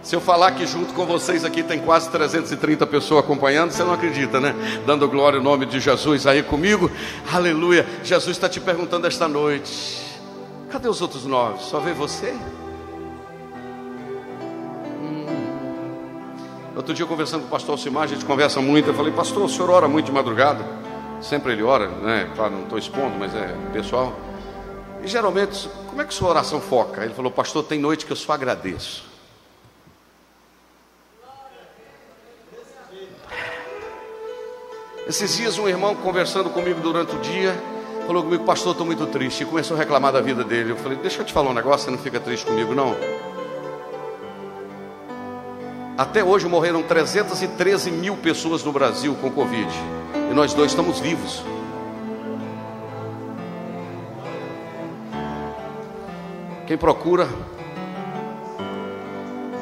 Se eu falar que junto com vocês aqui tem quase 330 pessoas acompanhando, você não acredita, né? Dando glória ao nome de Jesus aí comigo, aleluia. Jesus está te perguntando esta noite: cadê os outros nove? Só vê você? Hum. Outro dia, conversando com o pastor Alcimar, a gente conversa muito. Eu falei, pastor, o senhor ora muito de madrugada? Sempre ele ora, né? Claro, não estou expondo, mas é pessoal. E geralmente, como é que sua oração foca? Ele falou, pastor, tem noite que eu só agradeço. Esses dias um irmão conversando comigo durante o dia, falou comigo, pastor, estou muito triste, e começou a reclamar da vida dele. Eu falei, deixa eu te falar um negócio, você não fica triste comigo, não. Até hoje morreram 313 mil pessoas no Brasil com Covid. E nós dois estamos vivos. Quem procura,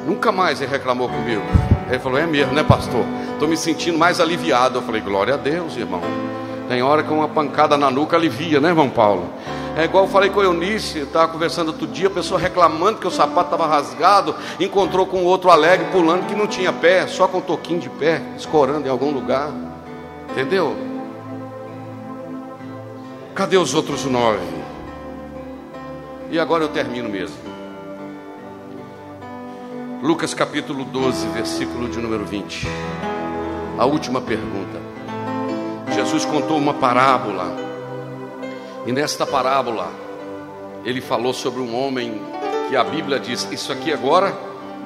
nunca mais ele reclamou comigo. Ele falou: É mesmo, né, pastor? Estou me sentindo mais aliviado. Eu falei: Glória a Deus, irmão. Tem hora que uma pancada na nuca alivia, né, irmão Paulo? É igual eu falei com a Eunice, estava conversando outro dia, a pessoa reclamando que o sapato estava rasgado, encontrou com outro alegre pulando que não tinha pé, só com um toquinho de pé, escorando em algum lugar. Entendeu? Cadê os outros nove? E agora eu termino mesmo. Lucas capítulo 12, versículo de número 20. A última pergunta. Jesus contou uma parábola. E nesta parábola, ele falou sobre um homem que a Bíblia diz: Isso aqui agora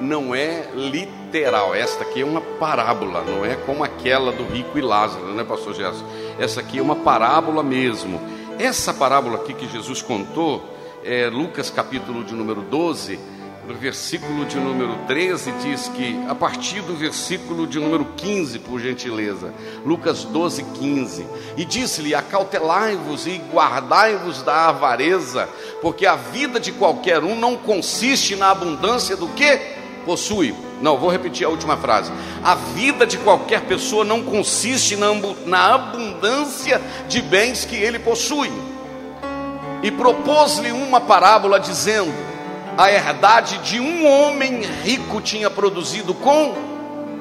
não é literal. Esta aqui é uma parábola, não é como aquela do rico e Lázaro, né, pastor Jesus? Essa aqui é uma parábola mesmo. Essa parábola aqui que Jesus contou, é Lucas capítulo de número 12, no versículo de número 13, diz que, a partir do versículo de número 15, por gentileza, Lucas 12, 15, e disse-lhe: Acautelai-vos e guardai-vos da avareza, porque a vida de qualquer um não consiste na abundância do que? possui. Não, vou repetir a última frase. A vida de qualquer pessoa não consiste na abundância de bens que ele possui. E propôs-lhe uma parábola dizendo: a herdade de um homem rico tinha produzido com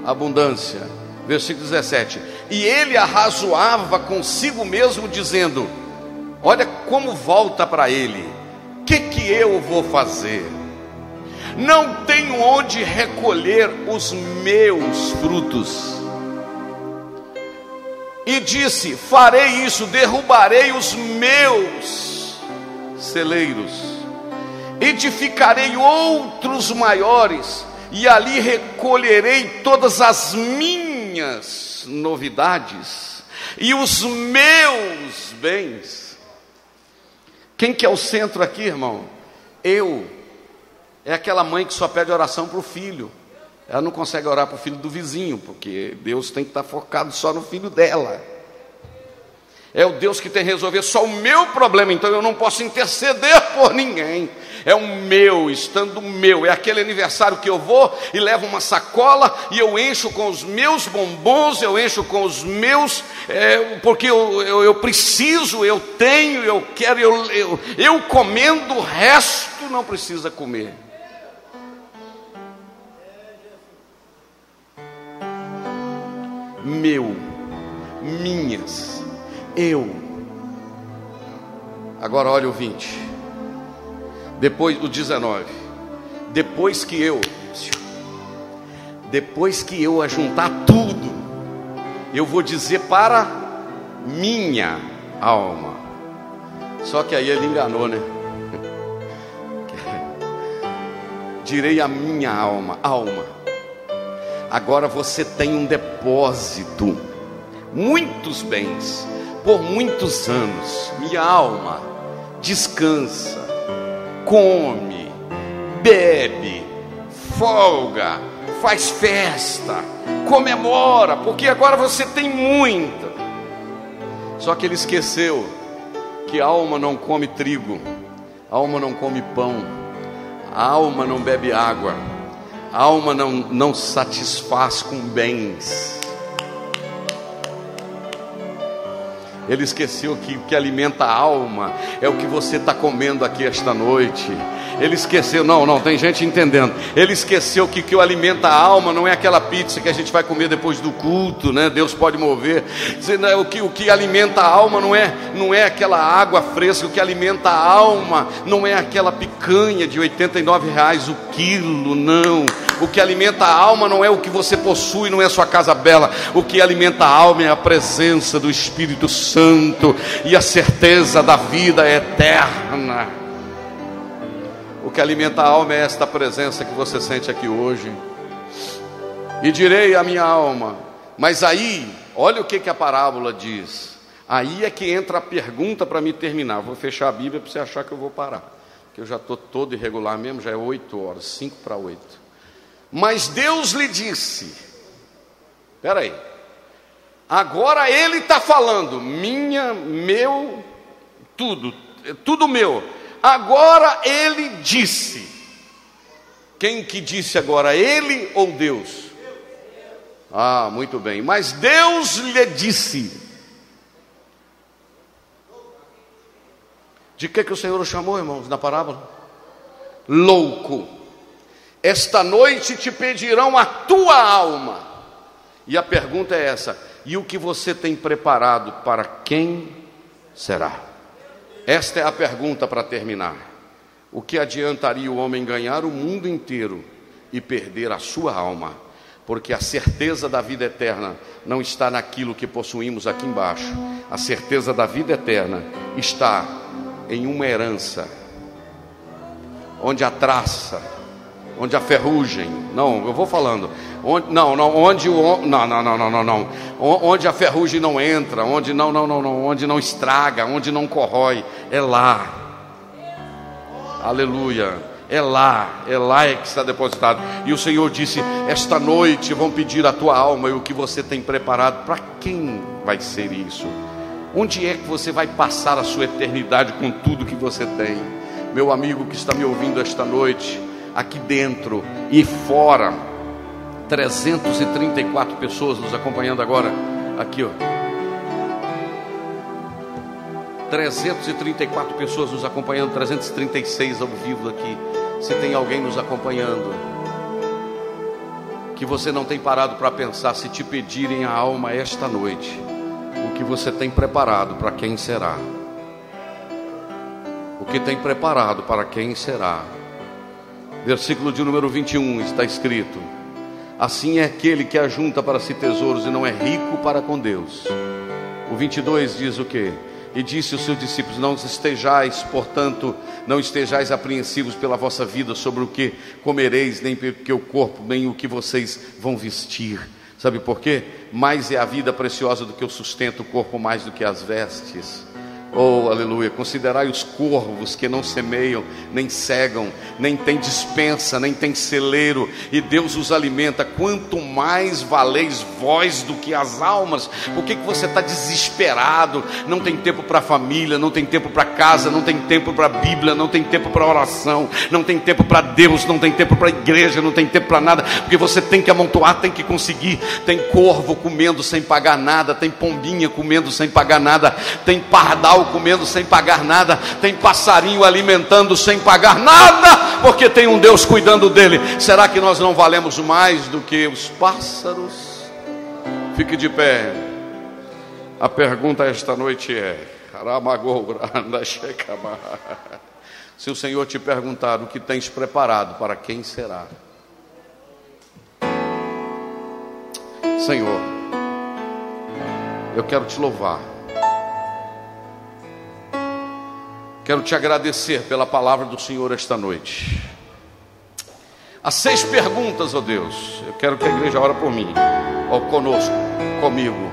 abundância. Versículo 17: E ele arrazoava consigo mesmo, dizendo: Olha como volta para ele, o que, que eu vou fazer? Não tenho onde recolher os meus frutos. E disse: Farei isso, derrubarei os meus celeiros edificarei outros maiores, e ali recolherei todas as minhas novidades e os meus bens. Quem que é o centro aqui, irmão? Eu. É aquela mãe que só pede oração para o filho. Ela não consegue orar para o filho do vizinho, porque Deus tem que estar focado só no filho dela. É o Deus que tem que resolver só o meu problema, então eu não posso interceder por ninguém. É o meu, estando meu. É aquele aniversário que eu vou e levo uma sacola e eu encho com os meus bombons, eu encho com os meus, é, porque eu, eu, eu, preciso, eu tenho, eu quero, eu, eu, eu comendo, o resto não precisa comer. Meu, minhas eu. Agora olha o 20. Depois o 19. Depois que eu depois que eu ajuntar tudo, eu vou dizer para minha alma. Só que aí ele enganou, né? Direi a minha alma, alma. Agora você tem um depósito, muitos bens por muitos anos. Minha alma descansa, come, bebe, folga, faz festa, comemora, porque agora você tem muita. Só que ele esqueceu que a alma não come trigo, a alma não come pão, a alma não bebe água, a alma não, não satisfaz com bens. Ele esqueceu que o que alimenta a alma é o que você está comendo aqui esta noite. Ele esqueceu, não, não, tem gente entendendo. Ele esqueceu que o que alimenta a alma não é aquela pizza que a gente vai comer depois do culto, né? Deus pode mover. O que, o que alimenta a alma não é, não é aquela água fresca, o que alimenta a alma não é aquela picanha de 89 reais o quilo, não. O que alimenta a alma não é o que você possui, não é a sua casa bela. O que alimenta a alma é a presença do Espírito Santo e a certeza da vida eterna. Que alimenta a alma é esta presença que você sente aqui hoje. E direi à minha alma, mas aí, olha o que, que a parábola diz. Aí é que entra a pergunta para me terminar. Vou fechar a Bíblia para você achar que eu vou parar. Que eu já estou todo irregular mesmo, já é oito horas, cinco para oito. Mas Deus lhe disse: espera aí, agora Ele está falando, minha, meu, tudo, tudo meu. Agora Ele disse. Quem que disse agora, Ele ou Deus? Ah, muito bem. Mas Deus lhe disse. De que que o Senhor o chamou, irmãos, na parábola? Louco. Esta noite te pedirão a tua alma. E a pergunta é essa: e o que você tem preparado para quem será? Esta é a pergunta para terminar. O que adiantaria o homem ganhar o mundo inteiro e perder a sua alma? Porque a certeza da vida eterna não está naquilo que possuímos aqui embaixo. A certeza da vida eterna está em uma herança, onde a traça, onde a ferrugem, não, eu vou falando, onde, não, não, onde o, não, não, não, não, não, não, onde a ferrugem não entra, onde não, não, não, não, onde não estraga, onde não corrói, é lá, aleluia, é lá, é lá é que está depositado. E o Senhor disse: Esta noite vão pedir a tua alma e o que você tem preparado, para quem vai ser isso? Onde é que você vai passar a sua eternidade com tudo que você tem? Meu amigo que está me ouvindo esta noite, aqui dentro e fora. 334 pessoas nos acompanhando agora. Aqui, ó. 334 pessoas nos acompanhando, 336 ao vivo aqui. Se tem alguém nos acompanhando, que você não tem parado para pensar, se te pedirem a alma esta noite, o que você tem preparado para quem será? O que tem preparado para quem será? Versículo de número 21 está escrito: Assim é aquele que ajunta para si tesouros e não é rico para com Deus. O 22 diz o que? E disse aos seus discípulos: Não estejais, portanto, não estejais apreensivos pela vossa vida sobre o que comereis, nem porque o corpo, nem o que vocês vão vestir. Sabe por quê? Mais é a vida preciosa do que o sustento, o corpo mais do que as vestes. Oh, aleluia. Considerai os corvos que não semeiam, nem cegam, nem tem dispensa, nem tem celeiro, e Deus os alimenta. Quanto mais valeis vós do que as almas. Por que, que você está desesperado? Não tem tempo para a família, não tem tempo para casa, não tem tempo para a Bíblia, não tem tempo para oração, não tem tempo para Deus, não tem tempo para a igreja, não tem tempo para nada, porque você tem que amontoar, tem que conseguir. Tem corvo comendo sem pagar nada, tem pombinha comendo sem pagar nada, tem pardal comendo sem pagar nada, tem passarinho alimentando sem pagar nada, porque tem um Deus cuidando dele. Será que nós não valemos mais do que os pássaros? Fique de pé. A pergunta esta noite é: se o Senhor te perguntar o que tens preparado, para quem será? Senhor, eu quero te louvar Quero te agradecer pela palavra do Senhor esta noite. Há seis perguntas, ó oh Deus. Eu quero que a igreja ore por mim, ou conosco, comigo.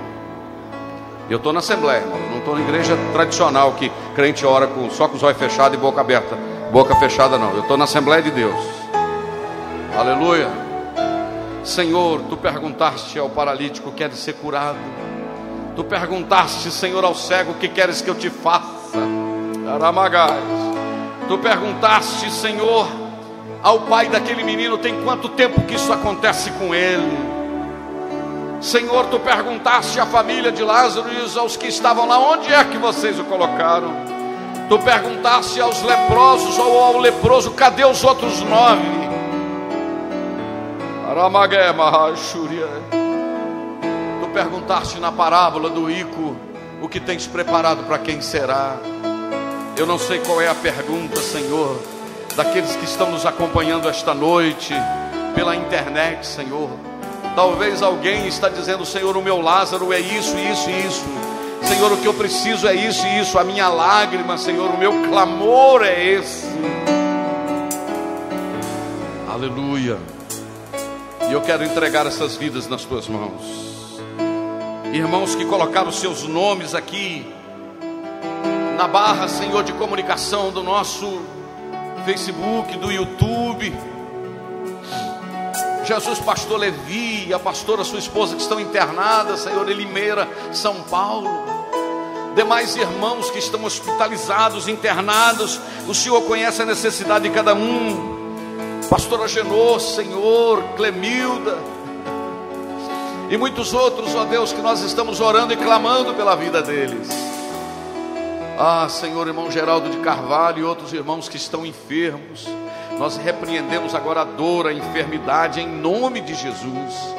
Eu estou na Assembleia, irmão. Não estou na igreja tradicional que crente ora com, só com os olhos fechados e boca aberta. Boca fechada, não. Eu estou na Assembleia de Deus. Aleluia. Senhor, tu perguntaste ao paralítico: queres ser curado? Tu perguntaste, Senhor, ao cego: o que queres que eu te faça? Aramagás. Tu perguntaste, Senhor, ao pai daquele menino, tem quanto tempo que isso acontece com ele? Senhor, tu perguntaste à família de Lázaro e aos que estavam lá, onde é que vocês o colocaram? Tu perguntaste aos leprosos ou ao leproso, cadê os outros nove? Tu perguntaste na parábola do Ico, o que tens preparado para quem será? Eu não sei qual é a pergunta, Senhor, daqueles que estão nos acompanhando esta noite pela internet, Senhor. Talvez alguém está dizendo, Senhor, o meu Lázaro é isso, isso isso. Senhor, o que eu preciso é isso e isso. A minha lágrima, Senhor, o meu clamor é esse. Aleluia. E eu quero entregar essas vidas nas tuas mãos. Irmãos que colocaram seus nomes aqui na barra, Senhor, de comunicação do nosso Facebook, do YouTube. Jesus, pastor Levi, a pastora, sua esposa que estão internadas, Senhor, em Limeira, São Paulo. Demais irmãos que estão hospitalizados, internados, o Senhor conhece a necessidade de cada um. Pastora Genô, Senhor, Clemilda, e muitos outros, ó Deus, que nós estamos orando e clamando pela vida deles. Ah, Senhor, irmão Geraldo de Carvalho e outros irmãos que estão enfermos, nós repreendemos agora a dor, a enfermidade, em nome de Jesus.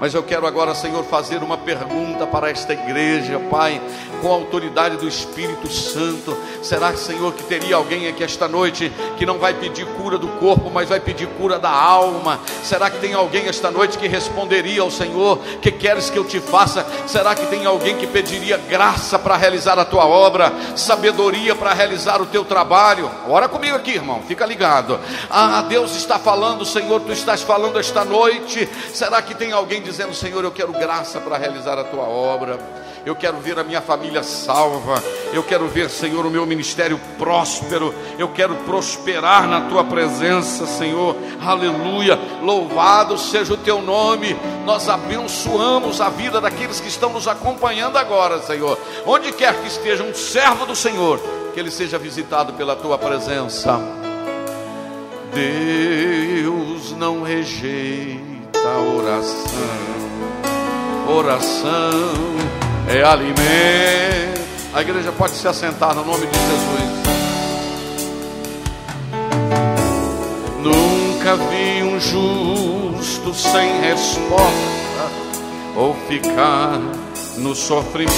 Mas eu quero agora, Senhor, fazer uma pergunta para esta igreja, Pai, com a autoridade do Espírito Santo. Será, Senhor, que teria alguém aqui esta noite que não vai pedir cura do corpo, mas vai pedir cura da alma? Será que tem alguém esta noite que responderia ao Senhor: Que queres que eu te faça? Será que tem alguém que pediria graça para realizar a tua obra, sabedoria para realizar o teu trabalho? Ora comigo aqui, irmão, fica ligado. Ah, Deus está falando, Senhor, tu estás falando esta noite. Será que tem alguém dizendo: Senhor, eu quero graça para realizar a tua obra. Eu quero ver a minha família salva. Eu quero ver, Senhor, o meu ministério próspero. Eu quero prosperar na tua presença, Senhor. Aleluia. Louvado seja o teu nome. Nós abençoamos a vida daqueles que estão nos acompanhando agora, Senhor. Onde quer que esteja um servo do Senhor, que ele seja visitado pela tua presença. Deus não rejeita da oração. Oração é alimento. A igreja pode se assentar no nome de Jesus. Nunca vi um justo sem resposta ou ficar no sofrimento.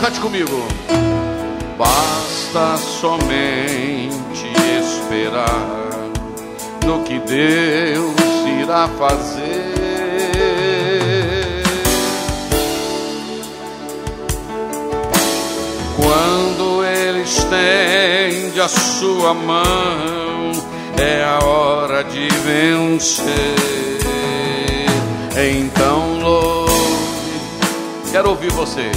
Cante comigo. Basta somente esperar no que Deus irá fazer. Quando Ele estende a sua mão, é a hora de vencer. Então louve. Quero ouvir você.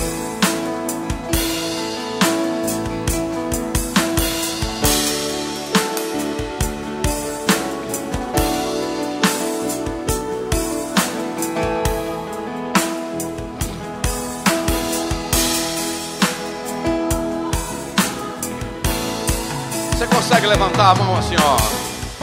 Consegue levantar a mão assim, ó.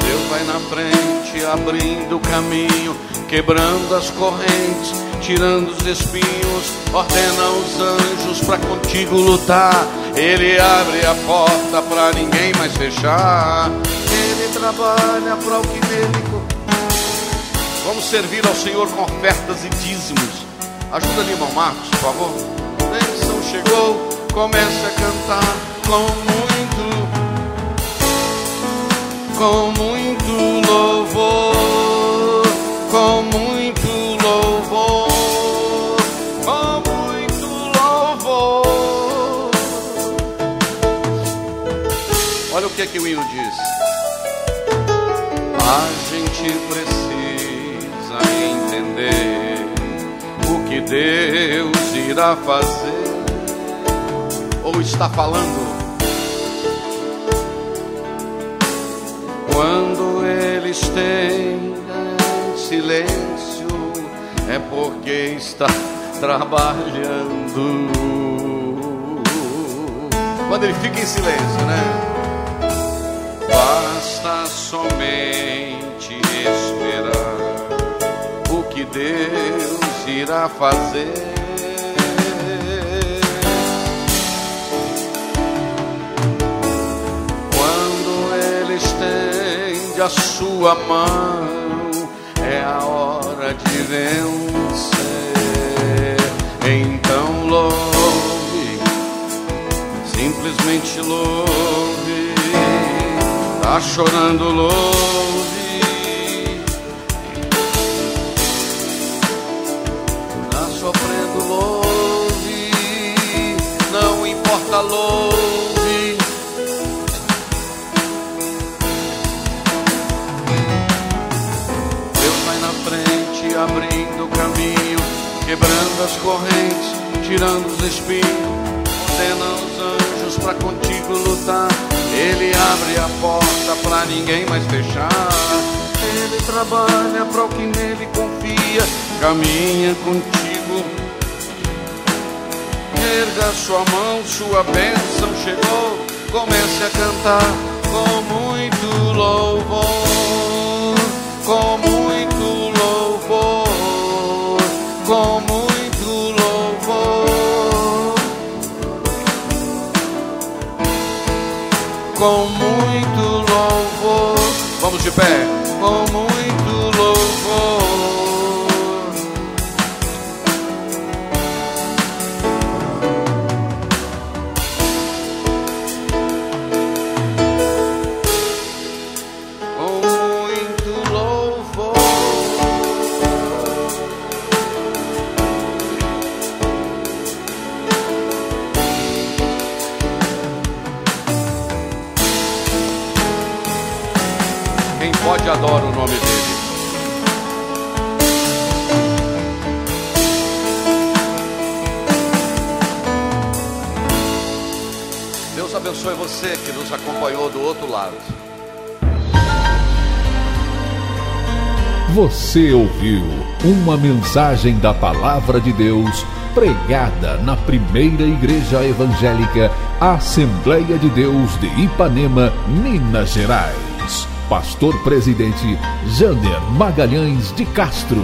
Deus vai na frente, abrindo o caminho, quebrando as correntes, tirando os espinhos, ordena os anjos para contigo lutar. Ele abre a porta para ninguém mais fechar. Ele trabalha para o que nele. Vamos servir ao Senhor com ofertas e dízimos. Ajuda ali, irmão Marcos, por favor. Bênção chegou, comece a cantar com muito com muito louvor, com muito louvor, com muito louvor. Olha o que, é que o hino diz. A gente precisa entender o que Deus irá fazer ou está falando Quando ele esteja em silêncio, é porque está trabalhando. Quando ele fica em silêncio, né? Basta somente esperar o que Deus irá fazer. A sua mão, é a hora de vencer. Então louve, simplesmente louve, tá chorando, louve. Abrindo o caminho, quebrando as correntes, tirando os espinhos, ordena os anjos para contigo lutar. Ele abre a porta para ninguém mais fechar. Ele trabalha para o que nele confia, caminha contigo. Erga sua mão, sua bênção chegou. Comece a cantar com muito louvor, com com muito louvor. Vamos de pé, com muito abençoe você que nos acompanhou do outro lado. Você ouviu uma mensagem da Palavra de Deus pregada na primeira igreja evangélica Assembleia de Deus de Ipanema, Minas Gerais pastor presidente Jander Magalhães de Castro.